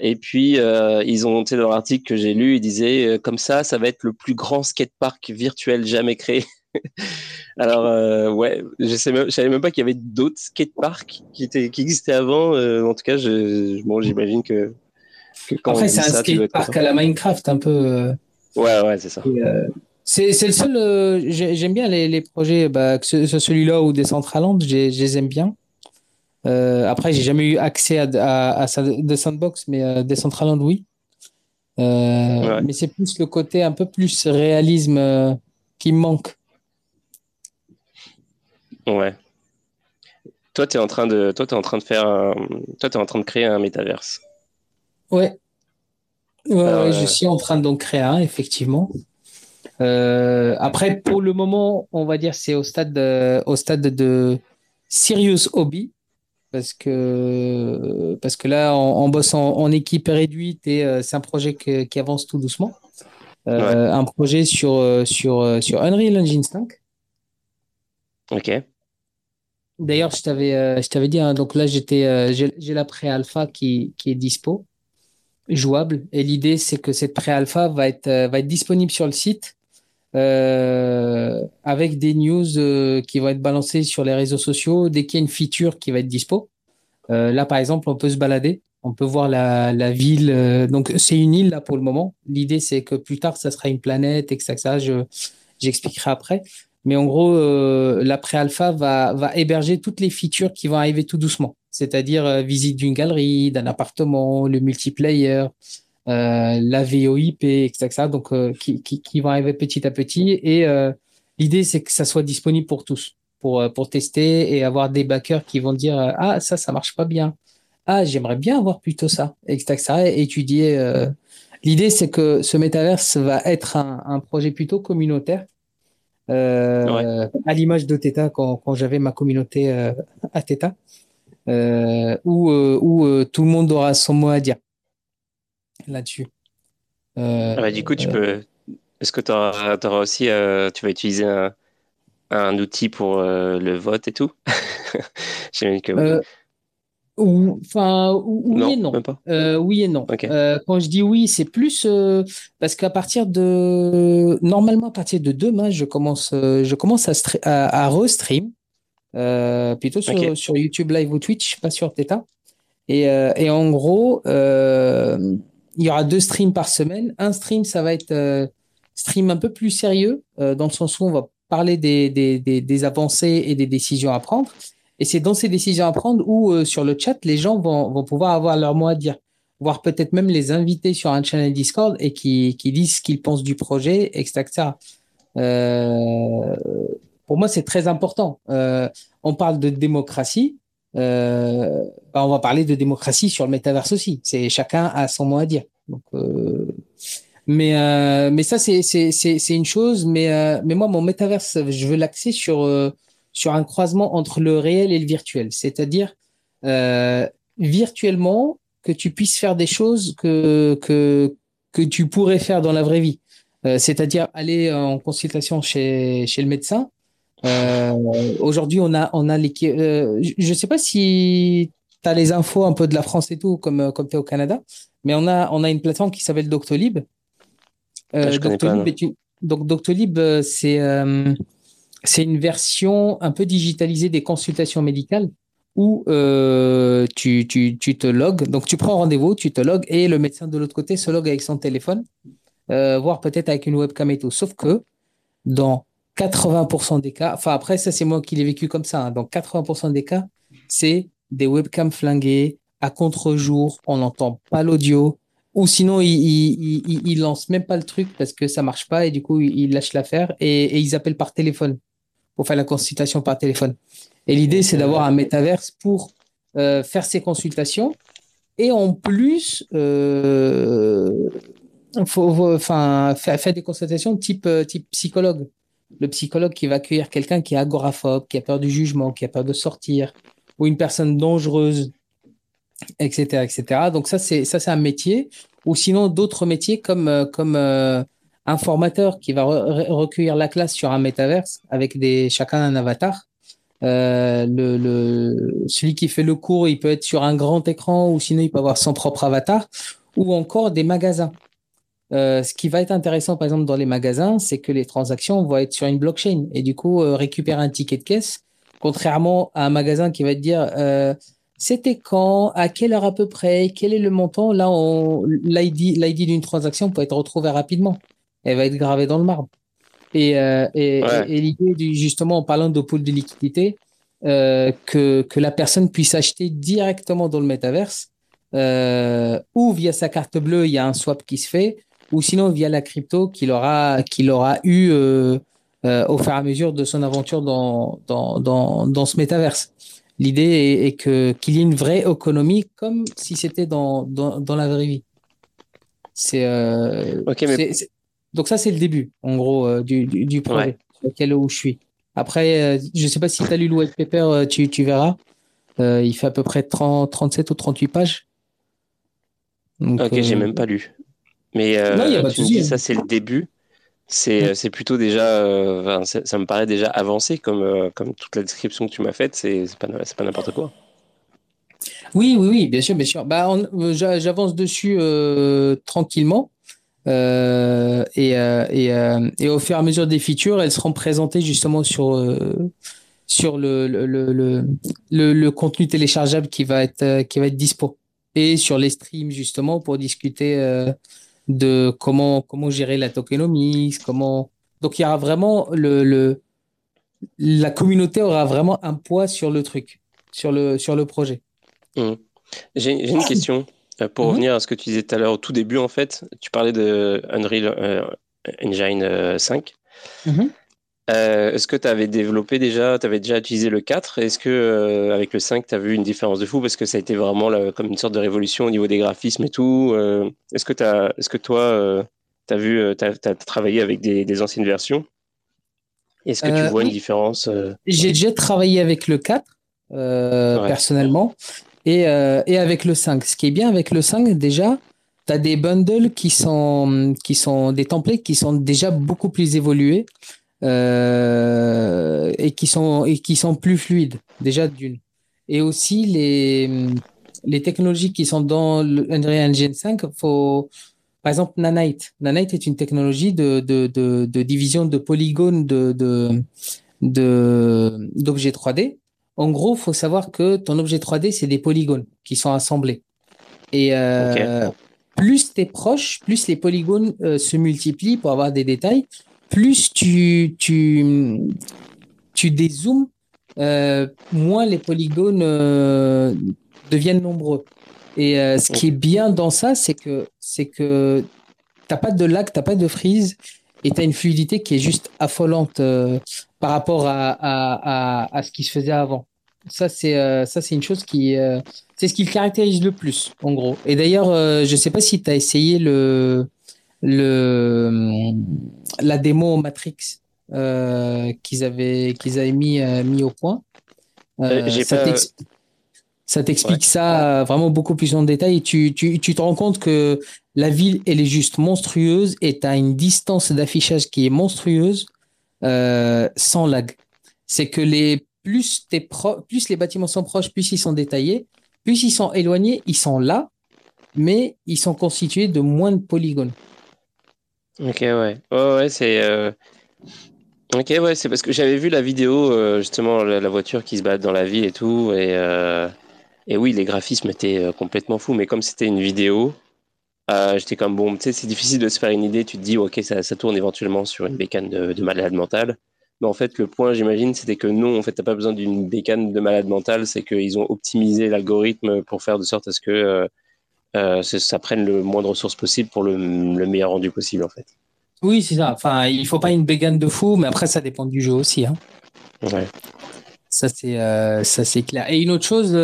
A: Et puis, ils ont, tu dans l'article que j'ai lu, ils disaient, comme ça, ça va être le plus grand skatepark virtuel jamais créé. Alors, euh, ouais, je, même, savais même pas qu'il y avait d'autres skateparks qui, étaient, qui existaient avant. Euh, en tout cas, je, bon, j'imagine que,
B: quand Après, c'est un skatepark à la Minecraft, un peu. Euh,
A: ouais, ouais, c'est ça.
B: c'est, le seul. j'aime bien les, les projets, bah, que ce soit celui-là ou Decentraland, je les aime bien. Après, j'ai jamais eu accès à, à, à, Sandbox, mais Decentraland, oui. Mais c'est plus le côté un peu plus réalisme qui me manque.
A: Ouais. Toi, tu es en train de, toi, es en train de faire, toi, es en train de créer un métaverse.
B: Ouais. Ouais, je suis en train de créer un, effectivement. Euh, après, pour le moment, on va dire c'est au stade de, au stade de serious hobby parce que parce que là, on, bosse en, équipe réduite et euh, c'est un projet qui avance tout doucement. Euh, un projet sur sur sur Unreal Engine 5.
A: Ok.
B: D'ailleurs, je t'avais, euh, je t'avais dit, hein, donc là, j'étais, euh, j'ai, la pré-alpha qui, qui est dispo, jouable. Et l'idée, c'est que cette pré-alpha va être, euh, va être disponible sur le site avec des news qui vont être balancées sur les réseaux sociaux dès qu'il y a une feature qui va être dispo. là, par exemple, on peut se balader, on peut voir la, ville. donc, c'est une île là pour le moment. L'idée, c'est que plus tard, ça sera une planète et que ça, ça je, j'expliquerai après. Mais en gros, euh, la pré-alpha va, va héberger toutes les features qui vont arriver tout doucement. C'est-à-dire euh, visite d'une galerie, d'un appartement, le multiplayer, euh, la VOIP, etc. Donc, euh, qui, qui, qui, vont arriver petit à petit. Et euh, l'idée, c'est que ça soit disponible pour tous, pour, pour tester et avoir des backers qui vont dire Ah, ça, ça marche pas bien. Ah, j'aimerais bien avoir plutôt ça, etc. Et étudier. L'idée, c'est que ce métaverse va être un, un projet plutôt communautaire euh, à l'image de Theta quand, quand j'avais ma communauté euh, à Theta, euh, où, où tout le monde aura son mot à dire là-dessus.
A: Ah du coup, tu peux. Est-ce que tu auras, aussi, tu vas utiliser un, un outil pour le vote et tout?
B: J'imagine que enfin, oui et non. Euh, oui et non. Euh, quand je dis oui, c'est plus euh, parce qu'à partir de normalement à partir de demain, je commence, je commence à, à, restream plutôt sur, sur, YouTube Live ou Twitch, pas sur Theta. Et, et en gros, il y aura deux streams par semaine. Un stream, ça va être stream un peu plus sérieux dans le sens où on va parler des, des, des, des avancées et des décisions à prendre. Et c'est dans ces décisions à prendre où euh, sur le chat, les gens vont, vont pouvoir avoir leur mot à dire, voire peut-être même les inviter sur un channel Discord et qui, qui disent ce qu'ils pensent du projet, etc. Euh, pour moi, c'est très important. Euh, on parle de démocratie. Euh, bah, on va parler de démocratie sur le métaverse aussi. C'est chacun a son mot à dire. Donc, euh, mais euh, mais ça c'est c'est c'est une chose. Mais mais moi mon métaverse, je veux l'axer sur sur un croisement entre le réel et le virtuel. C'est-à-dire, euh, virtuellement, que tu puisses faire des choses que, que, que tu pourrais faire dans la vraie vie. Euh, c'est-à-dire aller en consultation chez, chez le médecin. Euh, aujourd'hui, on a, on a l'équipe. Euh, je ne sais pas si tu as les infos un peu de la France et tout, comme, comme tu es au Canada, mais on a, on a une plateforme qui s'appelle Doctolib.
A: Euh, ah, Doctolib,
B: est une... Donc, Doctolib, c'est c'est une version un peu digitalisée des consultations médicales où euh, tu, tu, tu, te logs. Donc, tu prends rendez-vous, tu te logs et le médecin de l'autre côté se log avec son téléphone, euh, voire peut-être avec une webcam et tout. Sauf que dans 80% des cas, enfin après, ça c'est moi qui l'ai vécu comme ça, hein. dans 80% des cas, c'est des webcams flinguées à contre-jour, on n'entend pas l'audio, ou sinon, ils, ils, lancent même pas le truc parce que ça marche pas et du coup, ils lâchent l'affaire et, ils appellent par téléphone pour faire la consultation par téléphone. Et l'idée, c'est d'avoir un métaverse pour euh, faire ces consultations. Et en plus, euh, faut, faire, des consultations type, euh, type psychologue. Le psychologue qui va accueillir quelqu'un qui est agoraphobe, qui a peur du jugement, qui a peur de sortir, ou une personne dangereuse, etc., etc. Donc ça, c'est ça, c'est un métier. Ou sinon d'autres métiers comme euh, comme euh, un formateur qui va recueillir la classe sur un métaverse avec des chacun un avatar Euh, le, le, celui qui fait le cours, il peut être sur un grand écran ou sinon il peut avoir son propre avatar ou encore des magasins. Euh, ce qui va être intéressant, par exemple, dans les magasins, c'est que les transactions vont être sur une blockchain et du coup euh, récupérer un ticket de caisse, contrairement à un magasin qui va te dire euh, c'était quand, à quelle heure à peu près, quel est le montant. Là, l'ID, l'ID d'une transaction peut être retrouvé rapidement. Elle va être gravée dans le marbre. Et, euh, et, et, l'idée, justement, en parlant de pool de liquidité, euh, que, que la personne puisse acheter directement dans le métaverse, euh, ou via sa carte bleue, il y a un swap qui se fait, ou sinon via la crypto qu'il aura, qu'il aura eu euh, euh, au fur et à mesure de son aventure dans, dans, dans, dans ce métaverse. L'idée est, est, que qu'il y ait une vraie économie comme si c'était dans, dans, dans la vraie vie. C'est euh,
A: okay, mais...
B: donc ça c'est le début en gros euh, du, du, du, projet ouais. sur lequel où je suis. Après, euh, je sais pas si tu as lu le white paper, tu, tu verras. il fait à peu près 30, 37 ou 38 pages.
A: Donc, ok, j'ai même pas lu. Mais euh, non, y a pas tu me dis, ça c'est le début. C'est c'est plutôt déjà, euh, ça, ça, me paraît déjà avancé comme, euh, comme toute la description que tu m'as faite, c'est pas, pas n'importe quoi.
B: Oui, oui, oui, bien sûr, bien sûr. Bah, J'avance dessus tranquillement. Euh, et, euh, et, euh, et, au fur et à mesure des features, elles seront présentées justement sur, sur le, le, le, le, le contenu téléchargeable qui va être, qui va être dispo. Et sur les streams justement pour discuter de comment, comment gérer la tokenomics, comment. Donc il y aura vraiment le, le, la communauté aura vraiment un poids sur le truc, sur le, sur le projet.
A: Mmh. J'ai une question. Pour mmh. revenir à ce que tu disais tout à l'heure au tout début, en fait, tu parlais de Unreal euh, Engine 5. Mmh. Euh, Est-ce que tu avais développé déjà, tu avais déjà utilisé le 4 Est-ce que euh, avec le 5, tu as vu une différence de fou Parce que ça a été vraiment comme une sorte de révolution au niveau des graphismes et tout. Euh, Est-ce que, as, est -ce que toi, tu as, vu, as, as, travaillé avec des, des anciennes versions? Est-ce que tu vois oui. une différence
B: J'ai déjà travaillé avec le 4, ouais. personnellement et, et avec le 5. Ce qui est bien avec le 5, déjà, tu as des bundles qui sont, qui sont des templates qui sont déjà beaucoup plus évolués euh, et, qui sont, et qui sont plus fluides, déjà d'une. Et aussi, les, les technologies qui sont dans l'Unreal Engine 5, faut, par exemple, Nanite. Nanite est une technologie de, de, de, de division de polygones de, de, d'objets 3D en gros, faut savoir que ton objet 3D, c'est des polygones qui sont assemblés. Et euh, okay. plus tu es proche, plus les polygones euh, se multiplient pour avoir des détails, plus tu, tu, tu dézoomes, euh, moins les polygones euh, deviennent nombreux. Et euh, ce qui est bien dans ça, c'est que c'est que t'as pas de lag, t'as pas de freeze, et tu as une fluidité qui est juste affolante par rapport à, à, à, à, ce qui se faisait avant. Ça, c'est ça c'est une chose qui. C'est ce qui le caractérise le plus, en gros. Et d'ailleurs, je ne sais pas si tu as essayé le, le, la démo Matrix qu'ils avaient, qu'ils avaient mis, mis au point. ça pas... Ça t'explique ouais. ça vraiment beaucoup plus en détail. Tu, tu, tu te rends compte que la ville, elle est juste monstrueuse et tu as une distance d'affichage qui est monstrueuse euh, sans lag. C'est que les plus, es pro plus les bâtiments sont proches, plus ils sont détaillés, plus ils sont éloignés, ils sont là, mais ils sont constitués de moins de polygones.
A: Ok, ouais. Oh, ouais, c'est. Euh... Ok, ouais, c'est parce que j'avais vu la vidéo, euh, justement, la, voiture qui se bat dans la ville et tout, et. Euh... Et oui, les graphismes étaient complètement fous, mais comme c'était une vidéo, j'étais comme bon, tu sais, c'est difficile de se faire une idée. Tu te dis, ok, ça, tourne éventuellement sur une bécane de, de, malade mental. Mais en fait, le point, j'imagine, c'était que non, en fait, t'as pas besoin d'une bécane de malade mental. C'est qu'ils ont optimisé l'algorithme pour faire de sorte à ce que ça prenne le moins de ressources possible pour le, le meilleur rendu possible, en fait.
B: Oui, c'est ça. Enfin, il faut pas une bécane de fou, mais après, ça dépend du jeu aussi. Hein.
A: Ouais.
B: Ça, c'est euh, ça c'est clair. Et une autre chose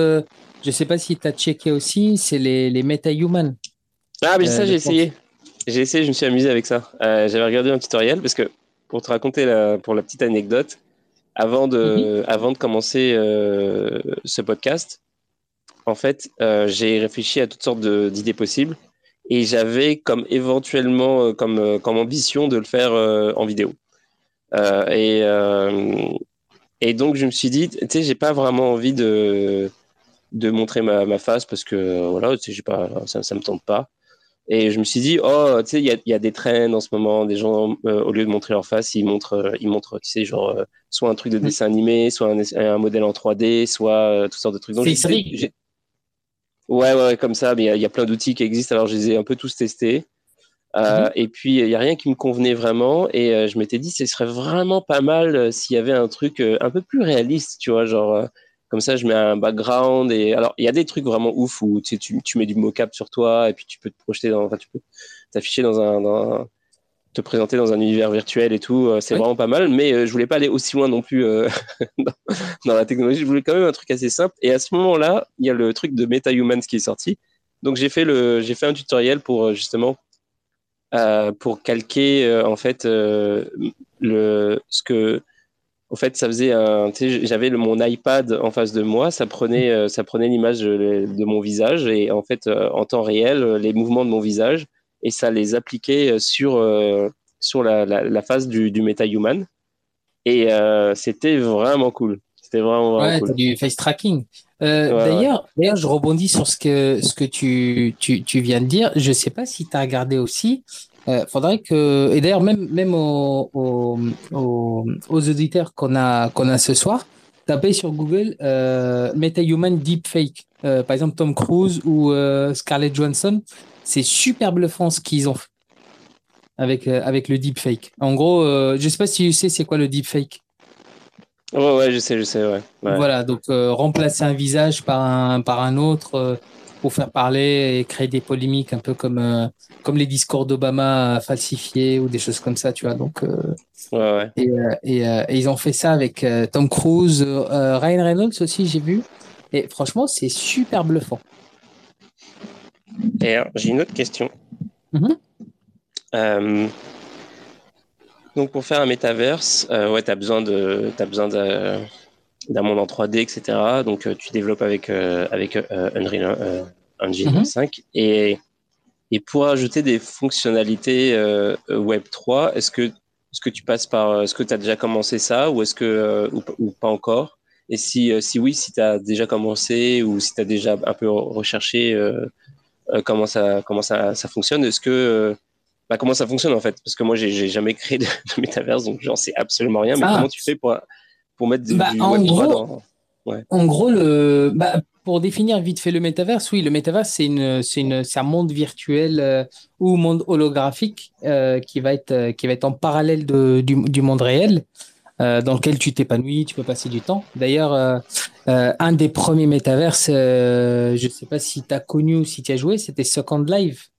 B: je sais pas si tu as checké aussi, c'est les, les MetaHuman.
A: Ah, mais euh, ça, j'ai essayé. J'ai essayé, je me suis amusé avec ça. Euh, J'avais regardé un tutoriel parce que, pour te raconter la, pour la petite anecdote, avant de, mm -hmm. avant de commencer euh, ce podcast, en fait, euh, j'ai réfléchi à toutes sortes d'idées possibles et j'avais comme éventuellement euh, comme, comme ambition de le faire en vidéo. et Et donc, je me suis dit, tu sais, j'ai pas vraiment envie de, de montrer ma, ma face parce que, voilà, tu sais, pas, ça, ça me tente pas. Et je me suis dit, oh, tu sais, il y a, y a, des trends en ce moment, des gens, euh, au lieu de montrer leur face, ils montrent, euh, ils montrent tu sais, genre, euh, soit un truc de dessin animé, soit un, un modèle en 3D, soit toutes sortes de trucs. Donc,
B: ouais,
A: ouais, comme ça, mais il y, y, a plein d'outils qui existent, alors je les ai un peu tous testés. Euh, mm-hmm. Et puis, il n'y a rien qui me convenait vraiment. Et je m'étais dit, ce serait vraiment pas mal s'il y avait un truc un peu plus réaliste, tu vois, genre comme ça, je mets un background. Et alors, il y a des trucs vraiment ouf où tu, tu, tu mets du mocap sur toi et puis tu peux te projeter dans, enfin, tu peux t'afficher dans un, dans te présenter dans un univers virtuel et tout. Euh, c'est vraiment pas mal. Mais euh, je voulais pas aller aussi loin non plus euh, dans, dans, la technologie. Je voulais quand même un truc assez simple. Et à ce moment-là, il y a le truc de MetaHumans qui est sorti. Donc j'ai fait le, j'ai fait un tutoriel pour justement euh, pour calquer en fait le ce que en fait, ça faisait un. J'avais mon iPad en face de moi, ça prenait, ça prenait l'image de, mon visage et en fait, en temps réel, les mouvements de mon visage et ça les appliquait sur, sur la, la, face du, du MetaHuman. Et c'était vraiment cool. C'était vraiment,
B: ouais, cool. du face tracking. D'ailleurs, ouais. je rebondis sur ce que, ce que tu, tu, tu viens de dire. Je ne sais pas si tu as regardé aussi. Euh, faudrait que et d'ailleurs même même aux, aux, aux auditeurs qu'on a qu'on a ce soir, tapez sur Google euh, MetaHuman Deepfake. Euh, par exemple Tom Cruise ou euh, Scarlett Johansson, c'est super bluffant ce qu'ils ont fait avec euh, avec le deepfake. En gros, euh, je sais pas si tu sais c'est quoi le deepfake.
A: Ouais ouais, je sais je sais ouais. ouais.
B: Voilà donc remplacer un visage par un par un autre pour faire parler et créer des polémiques un peu comme euh, comme les discours d'Obama falsifiés ou des choses comme ça, tu vois. Donc euh,
A: ouais, ouais.
B: Et, euh, et, et, ils ont fait ça avec Tom Cruise, Ryan Reynolds aussi, j'ai vu. Et franchement, c'est super bluffant.
A: Et j'ai une autre question.
B: Mm
A: -hmm. donc pour faire un métaverse, ouais, tu as besoin de as besoin d'un monde en 3D, etc. Donc, euh, tu développes avec, euh, avec euh, Unreal Engine 5. Et, et pour ajouter des fonctionnalités Web 3, est-ce que, est-ce que tu passes par. Est-ce que tu as déjà commencé ça ou, est-ce que, ou, ou, pas encore? Et si, si oui, si tu as déjà commencé ou si tu as déjà un peu recherché comment, ça, comment ça, ça fonctionne, est-ce que. Bah, comment ça fonctionne en fait? Parce que moi, j'ai jamais créé de, de métaverse, donc j'en sais absolument rien. Mais ah. comment tu fais pour, pour mettre
B: bah,
A: du
B: en gros, dans... ouais. En gros, le, bah, pour définir vite fait le métaverse, oui, le métaverse, c'est une, c'est une, c'est un monde virtuel euh, ou monde holographique euh, qui va être, euh, qui va être en parallèle de, du, du monde réel. Euh, dans lequel tu t'épanouis, tu peux passer du temps. D'ailleurs, euh, euh, un des premiers métaverses, je ne sais pas si tu as connu ou si tu as joué, c'était Second Life.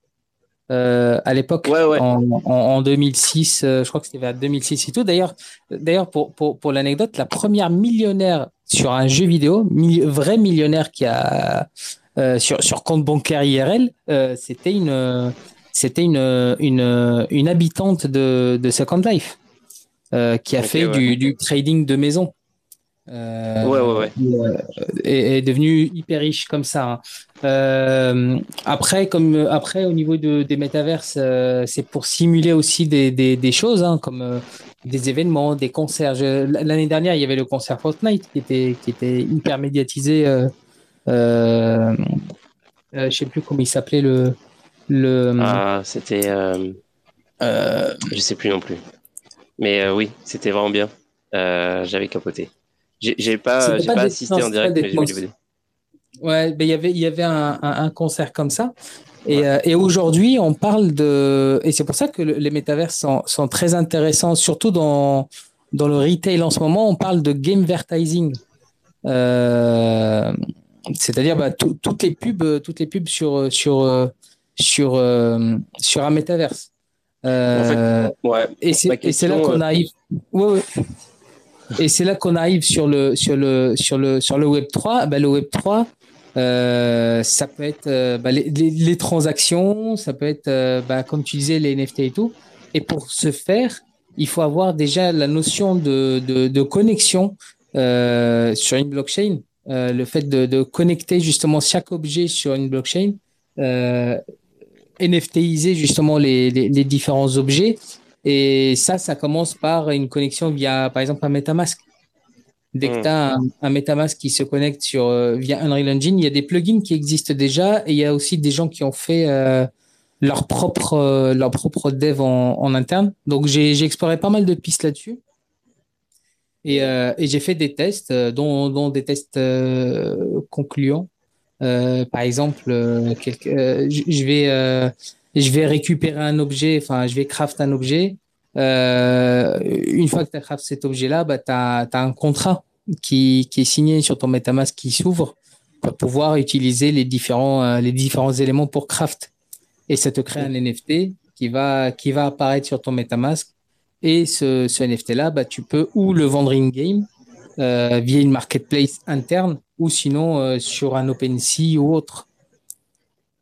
B: À l'époque,
A: ouais, ouais.
B: en, en, en, 2006, euh, je crois que c'était vers 2006 et tout. D'ailleurs, d'ailleurs pour, pour, pour l'anecdote, la première millionnaire sur un jeu vidéo, mi vrai millionnaire qui a sur, sur compte bancaire IRL, c'était une, c'était une, une, une habitante de, de Second Life euh, qui a okay, fait ouais. du, du trading de maison.
A: Euh, ouais, ouais, ouais.
B: Est, est, devenu hyper riche comme ça. Hein. Euh, après, comme après au niveau de, des métaverses, euh, c'est pour simuler aussi des, des, des choses hein, comme euh, des événements, des concerts. L'année dernière, il y avait le concert Fortnite qui était qui était hyper médiatisé. Euh, euh, je sais plus comment il s'appelait le le.
A: Ah, c'était. Euh, je sais plus non plus. Mais oui, c'était vraiment bien. J'avais capoté. J'ai pas, pas, pas assisté en direct, mais j'ai vu.
B: Ouais, ben, y avait, il y avait un, un, un concert comme ça. Et, ouais. euh, et aujourd'hui, on parle de. Et c'est pour ça que le, les métavers sont, sont, très intéressants, surtout dans, dans le retail en ce moment. On parle de gamevertising. Euh, C'est-à-dire bah, toutes les pubs, toutes les pubs sur, sur, sur, euh, sur un métaverse.
A: Euh, en fait, ouais,
B: et c'est là qu'on arrive. Ouais, ouais. Et c'est là qu'on arrive sur le, sur le, sur le, sur le Web 3. Bah, le Web 3, euh, ça peut être euh, bah, les, les, les, transactions, ça peut être, euh, bah, comme tu disais, les NFT et tout. Et pour ce faire, il faut avoir déjà la notion de, de, de connexion euh, sur une blockchain. Euh, le fait de, de, connecter justement chaque objet sur une blockchain, NFTiser justement les, les, les différents objets et ça, ça commence par une connexion via, par exemple, un MetaMask. Dès que tu as un, MetaMask qui se connecte sur, euh, via Unreal Engine, il y a des plugins qui existent déjà et il y a aussi des gens qui ont fait euh, leur, propre, euh, leur propre dev en, interne. Donc, j'ai exploré pas mal de pistes là-dessus. Et, j'ai fait des tests, dont, dont des tests concluants. Par exemple, je, vais, je vais récupérer un objet, enfin, je vais craft un objet. une fois que tu as craft cet objet-là, bah, tu as, un contrat qui, qui, est signé sur ton MetaMask qui s'ouvre pour pouvoir utiliser les différents, euh, les différents éléments pour craft. Et ça te crée un NFT qui va, qui va apparaître sur ton MetaMask. Et ce, ce NFT-là, bah, tu peux ou le vendre in-game euh, via une marketplace interne ou sinon euh, sur un OpenSea ou autre.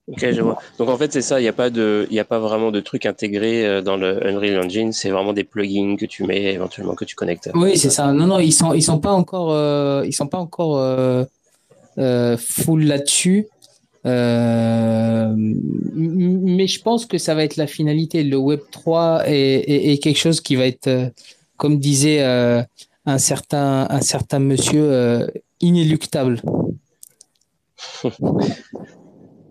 A: Ok, je vois. Donc en fait, c'est ça, il n'y a, pas de, y a pas vraiment de truc intégré euh, dans le Unreal Engine, c'est vraiment des plugins que tu mets éventuellement que tu connectes.
B: Oui, c'est ça. Non, non, ils sont, ils sont pas encore, euh, ils sont pas encore euh, euh full là-dessus. Mais je pense que ça va être la finalité. Le Web 3 est, est, quelque chose qui va être, comme disait un certain, un certain monsieur, inéluctable.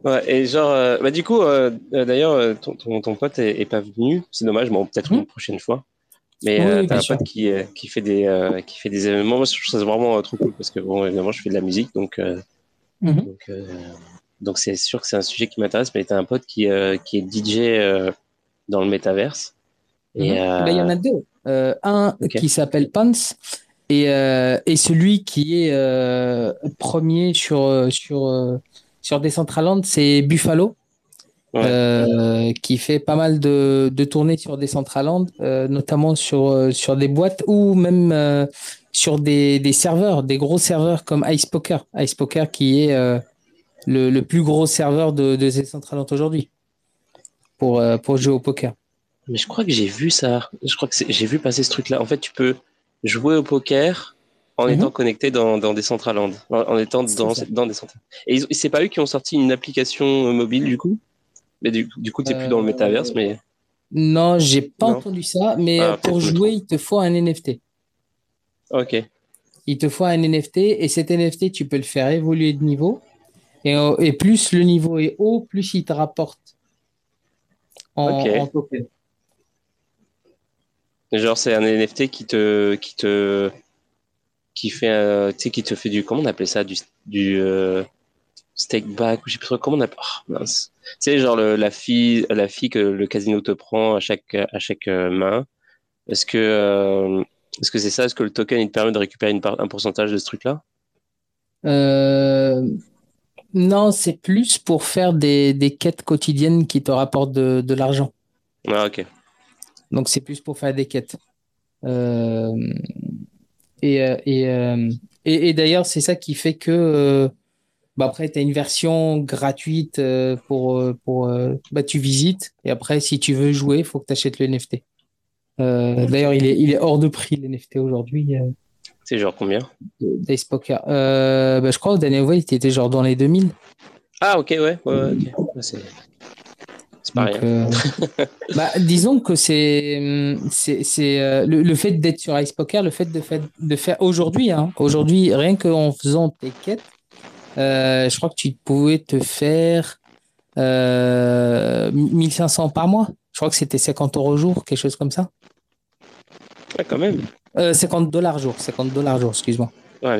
A: Ouais, et genre, euh, bah du coup, euh, euh, d'ailleurs, ton, ton, ton, pote est, pas venu. C'est dommage, bon, peut-être une hmm. prochaine fois. Mais oui, t'as un pote qui, qui fait des qui fait des événements. Moi, je trouve ça vraiment trop cool parce que bon, évidemment, je fais de la musique, donc mhm. donc donc c'est sûr que c'est un sujet qui m'intéresse. Mais t'as un pote qui qui est DJ dans le métaverse.
B: Et mhm. bah, il y en a deux. un qui s'appelle Pants et et celui qui est premier sur sur sur Decentraland, c'est Buffalo. Euh, qui fait pas mal de, de tournées sur Decentraland, euh, notamment sur, euh, sur des boîtes ou même euh, sur des, des, serveurs, des gros serveurs comme Ice Poker. Ice Poker qui est le, le, plus gros serveur de, de Decentraland aujourd'hui pour, pour jouer au poker.
A: Mais je crois que j'ai vu ça. Je crois que j'ai vu passer ce truc-là. En fait, tu peux jouer au poker en étant mhm. connecté dans, dans des Centraland, en, en étant dans, dans des centrales. Et c'est pas eux qui ont sorti une application euh, mobile du coup? Mais du, du coup, t'es plus dans le métaverse, mais.
B: Non, j'ai pas entendu ça, mais ah, pour jouer, il te faut un NFT.
A: Ok.
B: Il te faut un NFT et cet NFT, tu peux le faire évoluer de niveau. Et, euh, et plus le niveau est haut, plus il te rapporte en, en token.
A: Genre, c'est un NFT qui te, qui te, qui fait, euh, tu sais, qui te fait du, comment on appelait ça, du, du euh, stake back, ou je sais plus trop comment on appelle, oh, mince. Tu sais, genre le, la fille, la fille que le casino te prend à chaque, à chaque euh, main. Est-ce que, euh, est-ce que c'est ça? Est-ce que le token, il te permet de récupérer une part, un pourcentage de ce truc-là?
B: Non, c'est plus pour faire des, des quêtes quotidiennes qui te rapportent de, de l'argent.
A: Ah, ok.
B: Donc, c'est plus pour faire des quêtes. Euh, et, euh, euh, et, et, d'ailleurs, c'est ça qui fait que bah après, tu as une version gratuite pour, pour bah, tu visites. Et après, si tu veux jouer, il faut que tu achètes le NFT. d'ailleurs, il est, il est hors de prix, le NFT aujourd'hui.
A: C'est genre combien?
B: Dice Poker. bah, je crois au dernier il était genre dans les 2000.
A: Ah, ok, ouais. ouais, ouais ok.
B: Euh, bah, disons que c'est c'est euh, le, fait d'être sur Ice Poker, le fait de, fait, de faire aujourd'hui, hein, aujourd'hui rien qu'en faisant tes quêtes, euh, je crois que tu pouvais te faire 1500 par mois. Je crois que c'était 50 euros jour, quelque chose comme ça.
A: Ouais, quand même.
B: 50 dollars jour, 50 dollars jour, excuse-moi.
A: Ouais,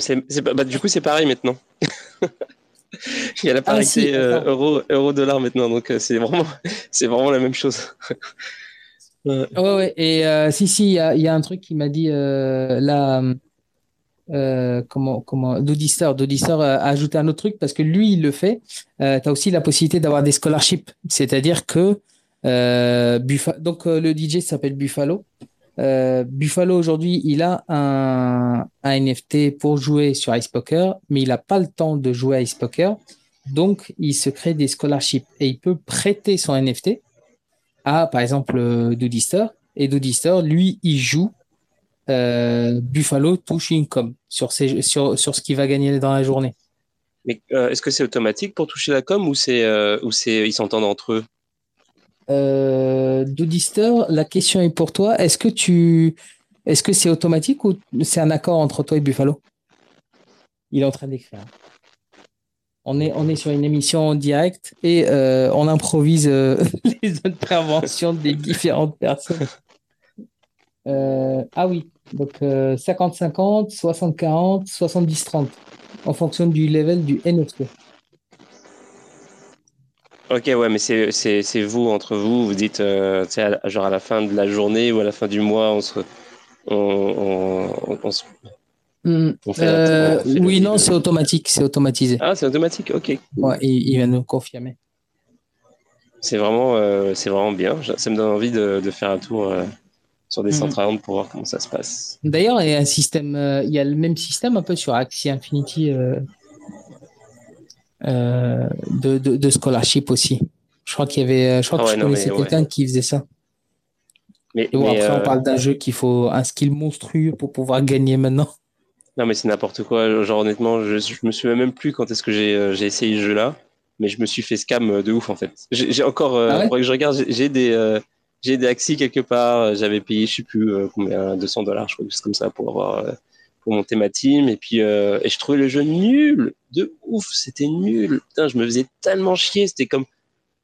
A: bah, du coup, c'est pareil maintenant. Il y a la parité ah, euh, euro, euro dollar maintenant, donc euh, c'est vraiment, c'est vraiment la même chose.
B: ouais. ouais, Et euh, si, si, il y a, y a, un truc qui m'a dit là. comment comment Dodister a ajouté un autre truc parce que lui il le fait tu as aussi la possibilité d'avoir des scholarships c'est-à-dire que donc le DJ s'appelle Buffalo euh, Buffalo aujourd'hui, il a un, un, NFT pour jouer sur Ice Poker, mais il n'a pas le temps de jouer à Ice Poker. Donc, il se crée des scholarships et il peut prêter son NFT à, par exemple, euh, Doodister. Et Doodister, lui, il joue. Euh, Buffalo touche une com sur, ce qu'il va gagner dans la journée.
A: Mais est-ce que c'est automatique pour toucher la com ou ou ils s'entendent entre eux?
B: Euh, la question est pour toi. Est-ce que tu est-ce que c'est automatique ou c'est un accord entre toi et Buffalo? Il est en train d'écrire. On est, on est sur une émission en direct et euh, on improvise euh, les interventions des différentes personnes. Euh, ah oui, donc 50-50, 60-40, 70-30 en fonction du level du NFP.
A: Ok, ouais, mais c'est vous, entre vous, vous dites, genre à la fin de la journée ou à la fin du mois, on se, on,
B: hmm. euh, oui, non, c'est automatique, c'est automatisé.
A: Ah, c'est automatique, ok.
B: Ouais, il, il, vient nous confirmer.
A: C'est vraiment, euh, c'est vraiment bien. Ça me donne envie de, faire un tour euh, sur des mmh. pour voir comment ça se passe.
B: D'ailleurs, il y a un système, il y a le même système un peu sur Axie Infinity de, de, scholarship aussi. Je crois qu'il y avait, je crois que ah je connaissais quelqu'un qui faisait ça. Mais, après, on euh, parle d'un jeu qu'il faut un skill monstrueux pour pouvoir gagner maintenant.
A: Non, mais c'est n'importe quoi. Genre, honnêtement, je, je me souviens même plus quand est-ce que j'ai euh, essayé ce jeu-là, mais je me suis fait scam euh, de ouf en fait. J'ai encore, ah que je regarde, j'ai des, j'ai des axis quelque part. J'avais payé, je sais plus combien, 200 dollars, je crois, juste comme ça pour avoir, pour monter ma team. Et puis, et je trouvais le jeu nul, de ouf. C'était nul. Putain, je me faisais tellement chier. C'était comme,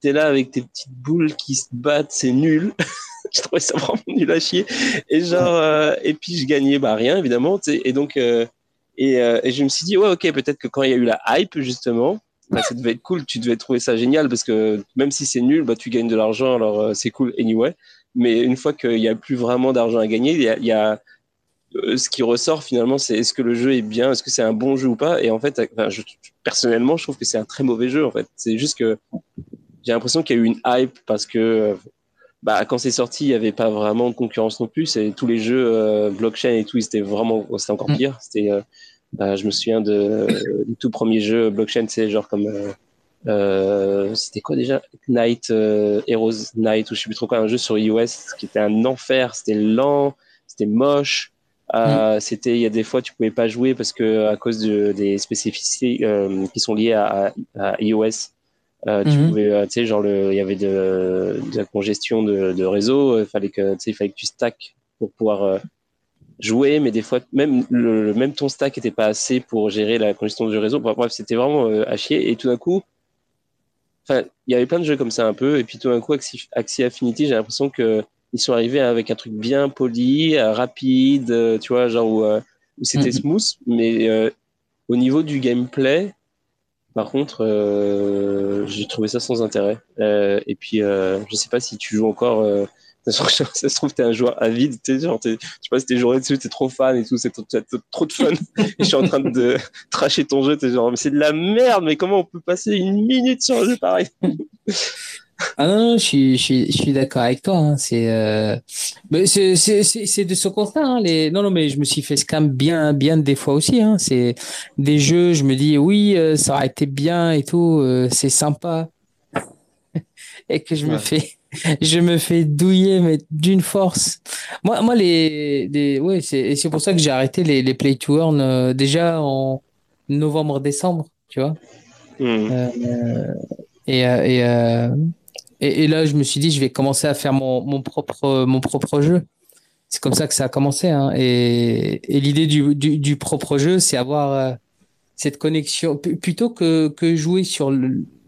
A: t'es là avec tes petites boules qui se battent, c'est nul. je trouvais ça vraiment nul à chier. Et genre, euh, et puis je gagnais bah rien évidemment. Et donc, euh, et, euh, et, je me suis dit ouais ok peut-être que quand il y a eu la hype justement, bah, ça devait être cool. Tu devais trouver ça génial parce que même si c'est nul, bah tu gagnes de l'argent alors c'est cool anyway. Mais une fois qu'il n'y a plus vraiment d'argent à gagner, il y a ce qui ressort finalement, c'est est-ce que le jeu est bien, est-ce que c'est un bon jeu ou pas. Et en fait, enfin, je, personnellement, je trouve que c'est un très mauvais jeu. En fait, c'est juste que j'ai l'impression qu'il y a eu une hype parce que bah, quand c'est sorti, il n'y avait pas vraiment de concurrence non plus. C'est tous les jeux euh, blockchain et tout, c'était vraiment, c'était encore mm. pire. C'était, euh, bah, je me souviens de, du tout premier jeu blockchain, c'est genre comme, euh, euh c'était quoi déjà, Night, Heroes Night ou je sais plus trop quoi, un jeu sur iOS qui était un enfer. C'était lent, c'était moche. Euh, mm. C'était, il y a des fois, tu pouvais pas jouer parce que à cause de, des spécificités qui sont liées à, à iOS, euh, tu mhm. pouvais, euh, tu sais, genre, il y avait de, de, la congestion de, de réseau. Il fallait que, il fallait que tu stack pour pouvoir euh, jouer, mais des fois, même, le, même ton stack était pas assez pour gérer la congestion du réseau. Bref, c'était vraiment à chier. Et tout d'un coup, enfin, il y avait plein de jeux comme ça un peu. Et puis tout d'un coup, Axie, Axie Affinity, j'ai l'impression que ils sont arrivés avec un truc bien poli, rapide, tu vois, genre où, où c'était smooth, mais au niveau du gameplay, par contre, euh, j'ai trouvé ça sans intérêt. Euh, et puis, euh, je sais pas si tu joues encore. Euh, ça se trouve, t'es un joueur avide, tu sais, genre, je sais pas si t'es joué dessus, t'es trop fan et tout, c'est trop de fun. et je suis en train de tracher ton jeu, t'es genre, mais c'est de la merde, mais comment on peut passer une minute sur un jeu pareil?
B: Ah non, je suis, je suis, d'accord avec toi. Hein. C'est, euh... c'est, c'est, de ce constat. Hein. Les... Non, non, mais je me suis fait scam bien, bien des fois aussi. Hein. C'est des jeux, je me dis oui, euh, ça aurait été bien et tout, euh, c'est sympa, et que je me fais, je me fais douiller mais d'une force. Moi, moi les, les... ouais, c'est, c'est pour ça que j'ai arrêté les, les play to earn euh, déjà en novembre-décembre, tu vois. Hmm. et, et et, là, je me suis dit, je vais commencer à faire mon, mon propre, mon propre jeu. C'est comme ça que ça a commencé. Hein. Et, l'idée du, du, propre jeu, c'est avoir euh, cette connexion. plutôt que, que jouer, sur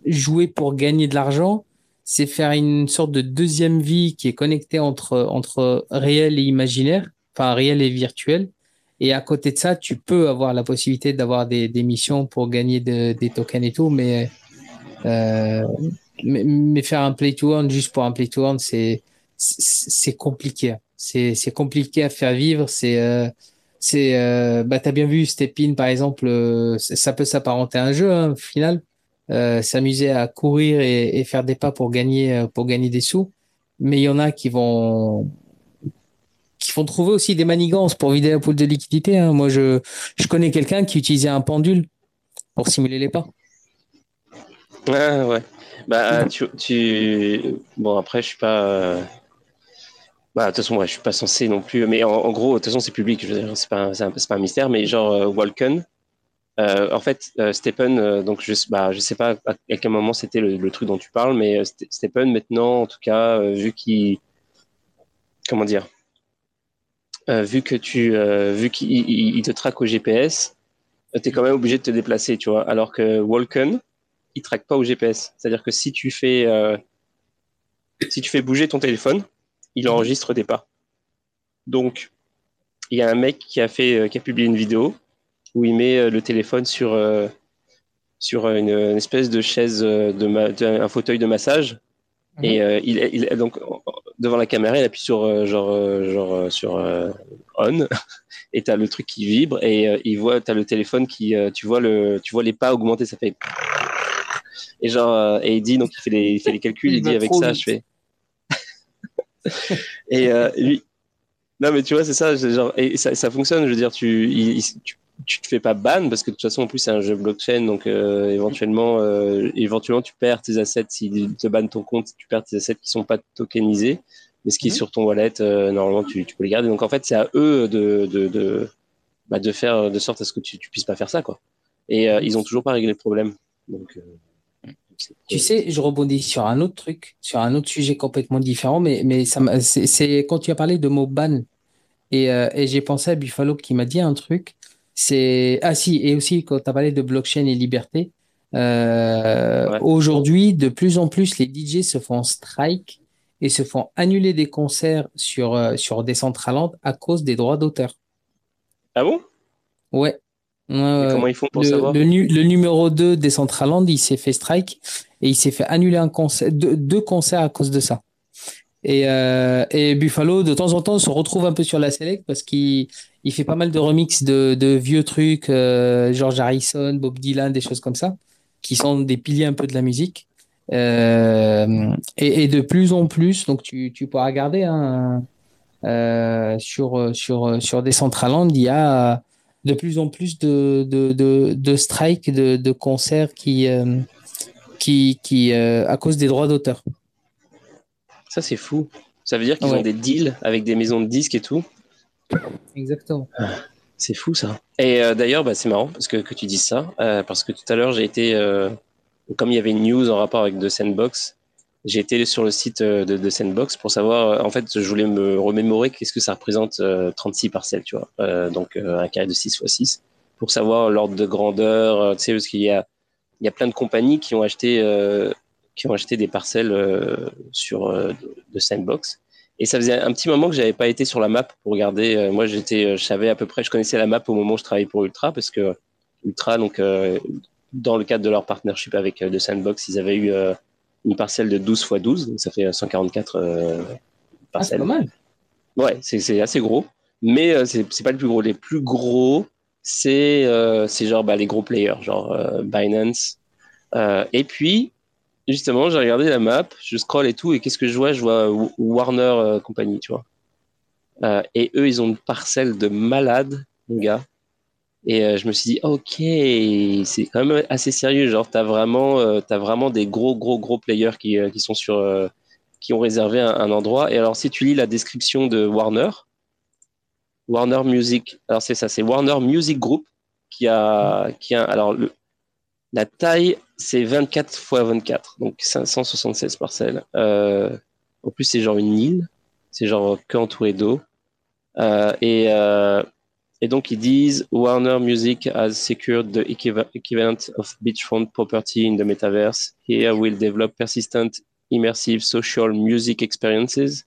B: jouer pour gagner de l'argent, c'est faire une sorte de deuxième vie qui est connectée entre, entre réel et imaginaire, enfin réel et virtuel. Et à côté de ça, tu peux avoir la possibilité d'avoir des, des missions pour gagner de, des tokens et tout, mais euh, mais, faire un play to earn juste pour un play to earn, c'est c'est compliqué. C'est compliqué à faire vivre. C'est euh, c'est euh, bah t'as bien vu Stepin par exemple, euh, ça peut s'apparenter à un jeu hein, au final. Euh, s'amuser à courir et, faire des pas pour gagner pour gagner des sous. Mais il y en a qui vont qui vont trouver aussi des manigances pour vider la poule de liquidité. Hein. Moi, je, je connais quelqu'un qui utilisait un pendule pour simuler les pas.
A: Ouais, ouais. Bah, tu, Bon, après, je suis pas. Euh, bah, de toute façon, ouais, je suis pas censé non plus. Mais en, gros, de toute façon, c'est public. Je veux dire, c'est pas, c'est pas un mystère. Mais genre, euh, Walken, euh, en fait, euh, Stephen, euh, donc je, bah, je sais pas à quel moment c'était le, truc dont tu parles, mais Stephen, maintenant, en tout cas, vu qu'il. Comment dire vu que tu, vu qu'il te traque au GPS, tu es quand même obligé de te déplacer, tu vois. Alors que Walken, il traque pas au GPS. C'est-à-dire que si tu fais, si tu fais bouger ton téléphone, il enregistre des pas. Donc, il y a un mec qui a fait, qui a publié une vidéo où il met le téléphone sur sur une, espèce de chaise de, un fauteuil de massage Mhm. Et euh, il, il, donc devant la caméra, il appuie sur euh, genre euh, genre sur on et t'as le truc qui vibre et il voit t'as le téléphone qui tu vois le tu vois les pas augmenter, ça fait et genre et il dit donc il fait les il fait les calculs, il, dit avec ça je fais. Et lui non mais tu vois c'est ça genre et ça, ça fonctionne je veux dire tu, il, tu tu te fais pas ban parce que de toute façon en plus c'est un jeu blockchain donc euh, éventuellement euh, éventuellement tu perds tes assets s'ils te bannent ton compte tu perds tes assets qui sont pas tokenisés mais ce qui est mhm. sur ton wallet euh, normalement tu, tu, peux les garder. Donc en fait c'est à eux de de de, bah, de faire de sorte à ce que tu, tu puisses pas faire ça quoi. Et ils ont toujours pas réglé le problème. Donc
B: tu sais, je rebondis sur un autre truc, sur un autre sujet complètement différent, mais, mais c'est quand tu as parlé de mot ban, et, et j'ai pensé à Buffalo qui m'a dit un truc. C'est ah si et aussi quand tu as parlé de blockchain et liberté, euh, aujourd'hui de plus en plus les DJ se font strike et se font annuler des concerts sur euh, sur Decentraland à cause des droits d'auteur.
A: Ah bon?
B: Ouais.
A: Comment ils font pour
B: le,
A: savoir
B: le, numéro 2 Decentraland, il s'est fait strike et il s'est fait annuler un concert, deux concerts à cause de ça. Et, euh, et, Buffalo, de temps en temps, se retrouve un peu sur la select parce qu'il il fait pas mal de remix de, de vieux trucs, euh, George Harrison, Bob Dylan, des choses comme ça, qui sont des piliers un peu de la musique. Euh, et, et, de plus en plus, donc tu, tu pourras regarder hein, sur, sur, sur Decentraland, il y a de plus en plus de, de, de, de strikes, de, de concerts qui, euh, qui, qui à cause des droits d'auteur.
A: Ça, c'est fou. Ça veut dire qu'ils ont des deals avec des maisons de disques et tout.
B: Exactement.
A: C'est fou ça. Et euh, d'ailleurs, bah, c'est marrant parce que, que tu dises ça, euh, parce que tout à l'heure, j'ai été, euh, comme il y avait une news en rapport avec The Sandbox, j'ai été sur le site de The Sandbox pour savoir, en fait, je voulais me remémorer qu'est-ce que ça représente 36 parcelles, tu vois, donc un carré de 6 x 6, pour savoir l'ordre de grandeur, tu sais, parce qu'il y a, il y a plein de compagnies qui ont acheté qui ont acheté des parcelles euh, sur euh, de Sandbox. Et ça faisait un petit moment que j'avais pas été sur la map pour regarder. Euh, moi, j'étais, je savais à peu près, je connaissais la map au moment où je travaillais pour Ultra parce que Ultra, donc dans le cadre de leur partnership avec de Sandbox, ils avaient eu une parcelle de 12 x 12, donc ça fait 144 parcelles. Ah,
B: pas mal.
A: Ouais, c'est assez gros, mais c'est pas le plus gros. Les plus gros, c'est c'est genre bah, les gros players, genre Binance. et puis justement, j'ai regardé la map, je scroll et tout, et qu'est-ce que je vois? Je vois Warner euh, Company, tu vois. Euh, et eux, ils ont une parcelle de malades, mon gars. Et euh, je me suis dit, ok, c'est quand même assez sérieux. Genre, t'as vraiment, as vraiment des gros, gros, gros players qui, qui sont sur, qui ont réservé un, endroit. Et alors, si tu lis la description de Warner, Warner Music, alors c'est ça, c'est Warner Music Group qui a, qui a, alors le, la taille, c'est 24 x 24, donc 576 parcelles. Euh, en plus, c'est genre une île, c'est genre qu'entouré d'eau. Euh, et, euh, et donc, ils disent Warner Music has secured the equivalent of beachfront property in the metaverse. Here we'll develop persistent, immersive social music experiences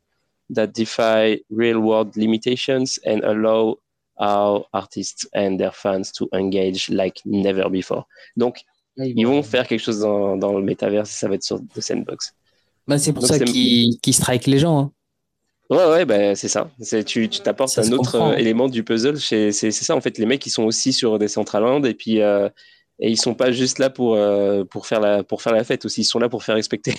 A: that defy real world limitations and allow our artists and their fans to engage like never before. Donc, ils, vont faire quelque chose dans, dans le métavers, ça va être sur The Sandbox.
B: Bah, c'est pour ça qu'ils qu strike les gens. Hein.
A: Ouais, ouais, bah, c'est ça. Tu t'apportes un autre euh, élément du puzzle. C'est ça, en fait. Les mecs, ils sont aussi sur des Centraland et puis euh, et ils sont pas juste là pour, euh, pour, faire la, pour faire la fête aussi. Ils sont là pour faire respecter.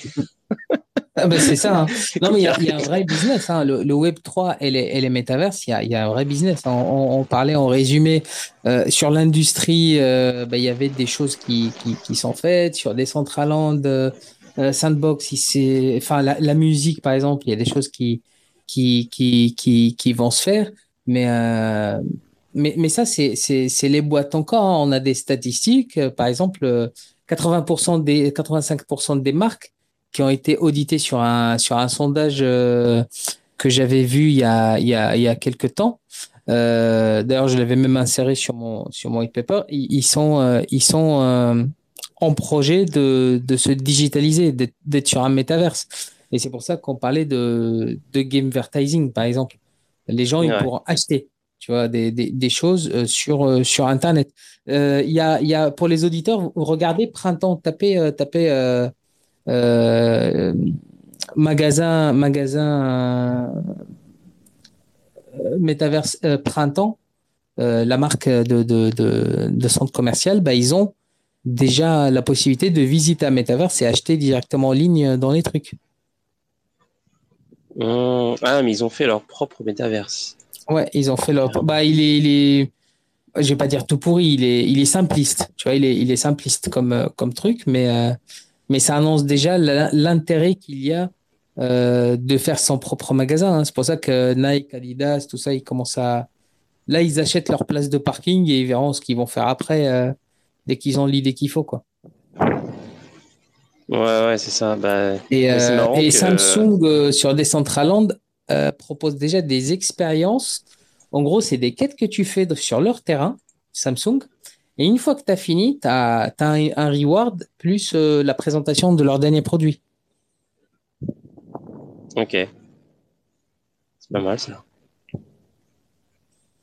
B: Ah bah, c'est ça. Hein. Non, mais il y, a un vrai business. Hein. Le, Web 3 et les, et les métaverses, il y a, y a, un vrai business. On, on, parlait, en résumé, euh, sur l'industrie, bah, il y avait des choses qui, qui, qui sont faites. Sur Decentraland, euh, Sandbox, enfin, la, la, musique, par exemple, il y a des choses qui, qui, qui, qui, qui vont se faire. Mais, euh, mais, mais ça, c'est les boîtes encore. Hein. On a des statistiques. Par exemple, 80% des, 85% des marques qui ont été audités sur un, sur un sondage euh, que j'avais vu il y a, il y a, il y a quelques temps. Euh, D'ailleurs, je l'avais même inséré sur mon, sur mon white paper. Ils, sont, euh, ils sont euh, en projet de, de se digitaliser, d'être sur un métaverse. Et c'est pour ça qu'on parlait de, de gamevertising, par exemple. Les gens, ils pourront acheter tu vois, des, des, des choses euh, sur, euh, sur Internet. Il y, a, y a, pour les auditeurs, regardez Printemps, tapez, tapez magasin, magasin Metaverse Printemps, la marque de, de, de, de centre commercial, bah, ils ont déjà la possibilité de visiter un Metaverse et acheter directement en ligne dans les trucs.
A: Mmh. ah, mais ils ont fait leur propre Metaverse.
B: Ouais, ils ont fait leur. Bah, il est, il est... je vais pas dire tout pourri, il est, il est simpliste. Tu vois, il est, il est simpliste comme, comme truc, mais, mais ça annonce déjà l'intérêt qu'il y a euh, de faire son propre magasin. Hein. C'est pour ça que Nike, Adidas, tout ça, ils commencent à. Là, ils achètent leur place de parking et ils verront ce qu'ils vont faire après euh, dès qu'ils ont l'idée qu'il faut. Quoi.
A: Ouais, ouais, c'est ça. Bah,
B: et, euh, et Samsung sur Decentraland propose déjà des expériences. En gros, c'est des quêtes que tu fais sur leur terrain, Samsung. Et une fois que tu as fini, tu as, un, un, reward plus la présentation de leur dernier produit.
A: Ok. C'est pas mal ça.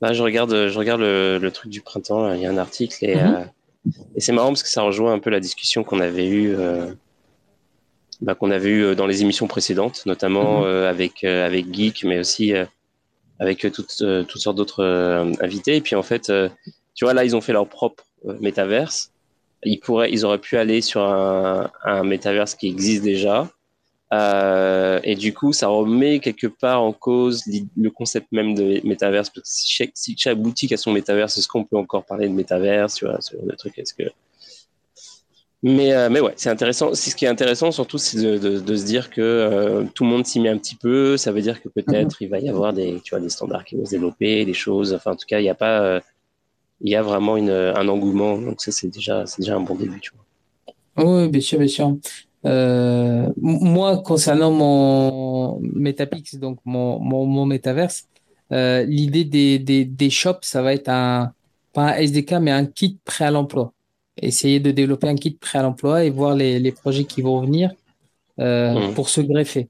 A: Là, je regarde, je regarde le, truc du printemps. il y a un article et, mhm. euh, et c'est marrant parce que ça rejoint un peu la discussion qu'on avait eue, euh, bah, qu'on avait eu euh, dans les émissions précédentes, notamment mhm. avec avec Geek, mais aussi avec toutes toutes sortes d'autres invités. Et puis en fait, tu vois là, ils ont fait leur propre métaverse. Ils pourraient, ils auraient pu aller sur un, un métaverse qui existe déjà euh, et du coup, ça remet quelque part en cause le concept même de métaverse. Parce que si chaque, si chaque boutique a son métaverse, est-ce qu'on peut encore parler de métaverse, tu vois, ce genre de truc? Est-ce que mais, euh, mais ouais, c'est intéressant. Ce qui est intéressant surtout, c'est de, se dire que euh, tout le monde s'y met un petit peu. Ça veut dire que peut-être il va y avoir des, tu vois, des standards qui vont se développer, des choses. Enfin, en tout cas, il n'y a pas, il y a vraiment une, un engouement. Donc ça, c'est déjà, déjà un bon début.
B: Oui, bien sûr, bien sûr. Euh, moi, concernant mon Metapix, donc mon, mon, mon euh, l'idée des, des, des shops, ça va être un, pas un SDK, mais un kit prêt à l'emploi. Essayer de développer un kit prêt à l'emploi et voir les, les projets qui vont venir euh, mmh. pour se greffer.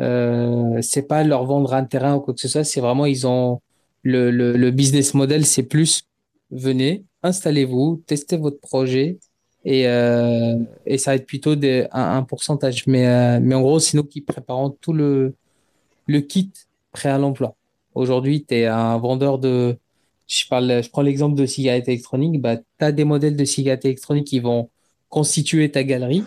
B: Euh, c'est pas leur vendre un terrain ou quoi que ce soit, c'est vraiment, ils ont le, le, le business model, c'est plus venez, installez-vous, testez votre projet, et, euh, et ça va être plutôt des, un, un, pourcentage. Mais, euh, mais en gros, c'est nous qui préparons tout le, le kit prêt à l'emploi. Aujourd'hui, tu es un vendeur de. Je, parle, je prends l'exemple de cigarettes électroniques. Bah, tu as des modèles de cigarettes électroniques qui vont constituer ta galerie.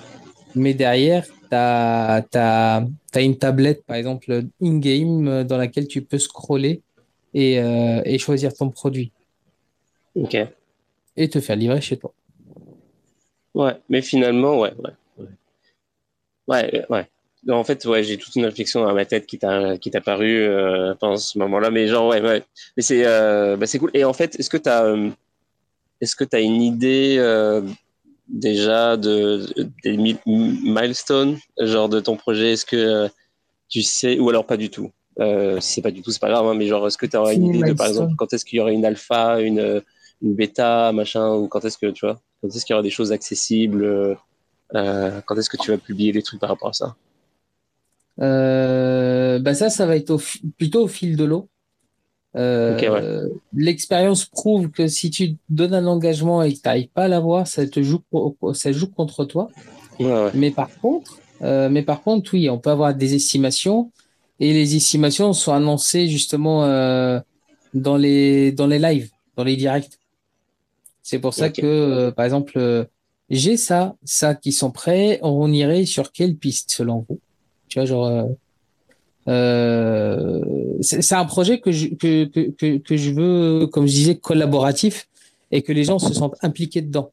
B: Mais derrière, tu as, as, as, une tablette, par exemple, in-game, dans laquelle tu peux scroller et, euh, et choisir ton produit.
A: OK.
B: Et te faire livrer chez toi.
A: Ouais, mais finalement, ouais, ouais. Ouais, ouais. En fait, ouais, j'ai toute une réflexion dans ma tête qui t'a qui t'a paru euh, pendant ce moment-là, mais genre ouais, ouais. Mais c'est euh, bah, c'est cool. Et en fait, est-ce que tu as euh, est-ce que tu as une idée euh, déjà de, des milestones genre de ton projet? Est-ce que tu sais ou alors pas du tout? Si c'est pas du tout, c'est pas grave. Hein, mais genre, est-ce que tu as une idée de par exemple quand est-ce qu'il y aura une alpha, une une bêta, machin, ou quand est-ce que tu vois quand est-ce qu'il y aura des choses accessibles Quand est-ce que tu vas publier des trucs par rapport à ça?
B: Bah ça, ça va être plutôt au fil de l'eau. Euh, ouais. L'expérience prouve que si tu donnes un engagement et que tu n'arrives pas à l'avoir, ça te joue, ça joue contre toi.
A: Ouais, ouais.
B: Mais par contre, euh, mais par contre, oui, on peut avoir des estimations et les estimations sont annoncées justement euh, dans les dans les lives, dans les directs. C'est pour ça okay. que, euh, par exemple, euh, j'ai ça, ça qui sont prêts. On irait sur quelle piste selon vous? Tu vois, genre, euh, c'est un projet que je, que, que, que, je veux, comme je disais, collaboratif et que les gens se sentent impliqués dedans.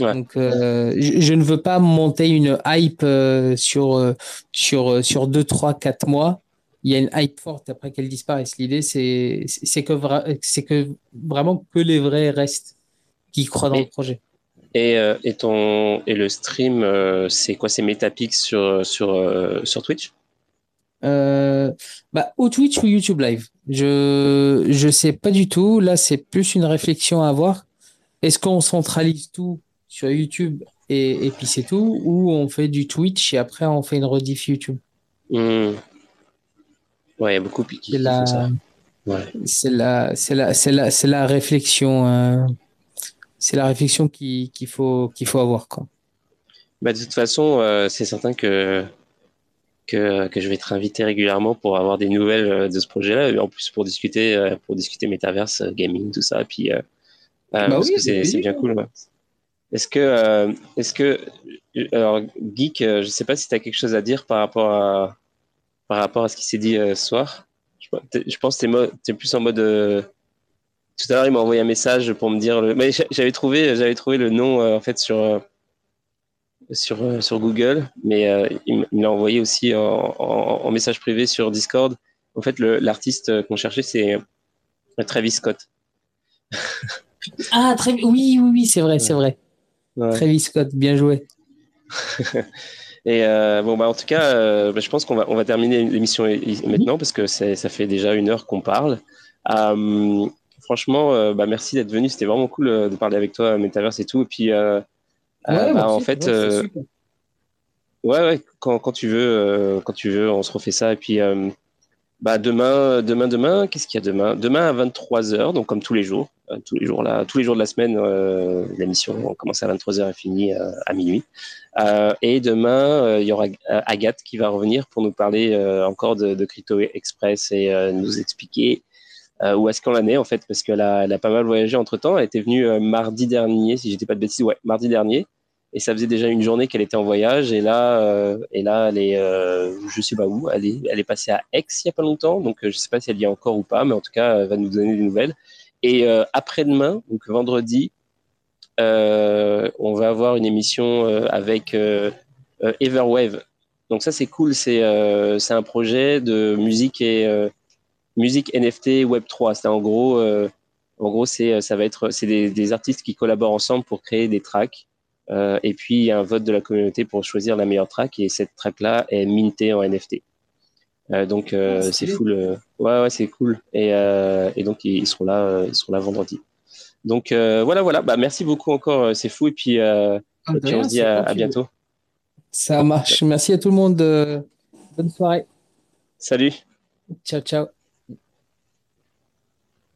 A: Ouais.
B: Donc, euh, je, je, ne veux pas monter une hype euh, sur, sur, sur deux, trois, quatre mois il y a une hype forte après qu'elle disparaisse. L'idée, c'est, c'est que, c'est que vraiment que les vrais restent qui croient dans le projet.
A: Et, euh, et, ton, et le stream, euh, c'est quoi? C'est Metapix sur, sur, euh, sur Twitch?
B: Euh, bah, ou Twitch ou YouTube Live? Je je sais pas du tout. Là, c'est plus une réflexion à avoir. Est-ce qu'on centralise tout sur YouTube et, et puis c'est tout, ou on fait du Twitch et après on fait une rediff YouTube?
A: Hmm. Ouais, il y a beaucoup qui, qui font
B: la,
A: ça. Ouais.
B: c'est la, c'est la, c'est la, c'est la réflexion, euh, c'est la réflexion qui- qu'il faut, qu'il faut avoir, quoi.
A: Bah, de toute façon, euh, c'est certain que, que, que je vais être invité régulièrement pour avoir des nouvelles euh, de ce projet-là, et en plus pour discuter, euh, pour discuter métaverse, gaming, tout ça, puis, euh,
B: Bah oui,
A: c'est, bien cool. ouais. Est-ce que, est-ce que, alors, Geek, je sais pas si tu as quelque chose à dire par rapport à, par rapport à ce qui s'est dit ce soir. Je pense que tu es, plus en mode. Tout à l'heure, il m'a envoyé un message pour me dire. Le... Mais j'a- j'avais trouvé, j'avais trouvé le nom euh, en fait sur, euh, sur, euh, sur Google, mais il me l'a envoyé aussi en, en- en message privé sur Discord. En fait, l'artiste qu'on cherchait, c'est Travis Scott.
B: Ah, très, oui, oui, oui, c'est vrai, c'est vrai.
A: Ouais.
B: Travis Scott, bien joué.
A: Et euh, bon, bah, en tout cas, euh, bah, je pense qu'on va, on va terminer l'émission maintenant parce que ça fait déjà une heure qu'on parle. Euh, franchement, euh, bah, merci d'être venu. C'était vraiment cool euh, de parler avec toi, Metaverse et tout. Et puis, euh,
B: Ouais,
A: bah,
B: merci,
A: en fait,
B: ouais,
A: ouais, quand, quand tu veux, quand tu veux, on se refait ça. Et puis, bah, demain, demain, demain, qu'est-ce qu'il y a demain? Demain à 23h, donc comme tous les jours, tous les jours là, tous les jours de la semaine, euh, l'émission commence à 23h et finit à minuit. Euh, et demain, euh, il y aura Agathe qui va revenir pour nous parler encore de, de Crypto Express et nous expliquer euh, où est-ce qu'on en fait, parce qu'elle a, elle a pas mal voyagé entre temps. Elle était venue euh, mardi dernier, si j'étais pas de bêtises, ouais, mardi dernier. Et ça faisait déjà une journée qu'elle était en voyage. Et là, euh, et là, elle est, euh, je sais pas où, elle est, elle est passée à Aix il y a pas longtemps. Donc, euh, je sais pas si elle y est encore ou pas, mais en tout cas, elle va nous donner des nouvelles. Et après-demain, donc vendredi, on va avoir une émission avec Everwave. Donc ça, c'est cool. C'est un projet de musique et musique NFT Web 3. C'est en gros, euh, en gros, c'est ça va être c'est des, des artistes qui collaborent ensemble pour créer des tracks. Euh, et puis il y a un vote de la communauté pour choisir la meilleure track et cette track là est mintée en NFT. Euh, donc euh,
B: Ah,
A: c'est euh, ouais ouais c'est cool. Et, euh, et donc ils seront là, euh, ils seront là vendredi. Donc euh, voilà voilà. Bah merci beaucoup encore. euh, C'est fou et puis euh,
B: Ah,
A: puis on se dit à, bientôt.
B: Ça marche. Merci à tout le monde. euh, Bonne soirée.
A: Salut.
B: Ciao, ciao.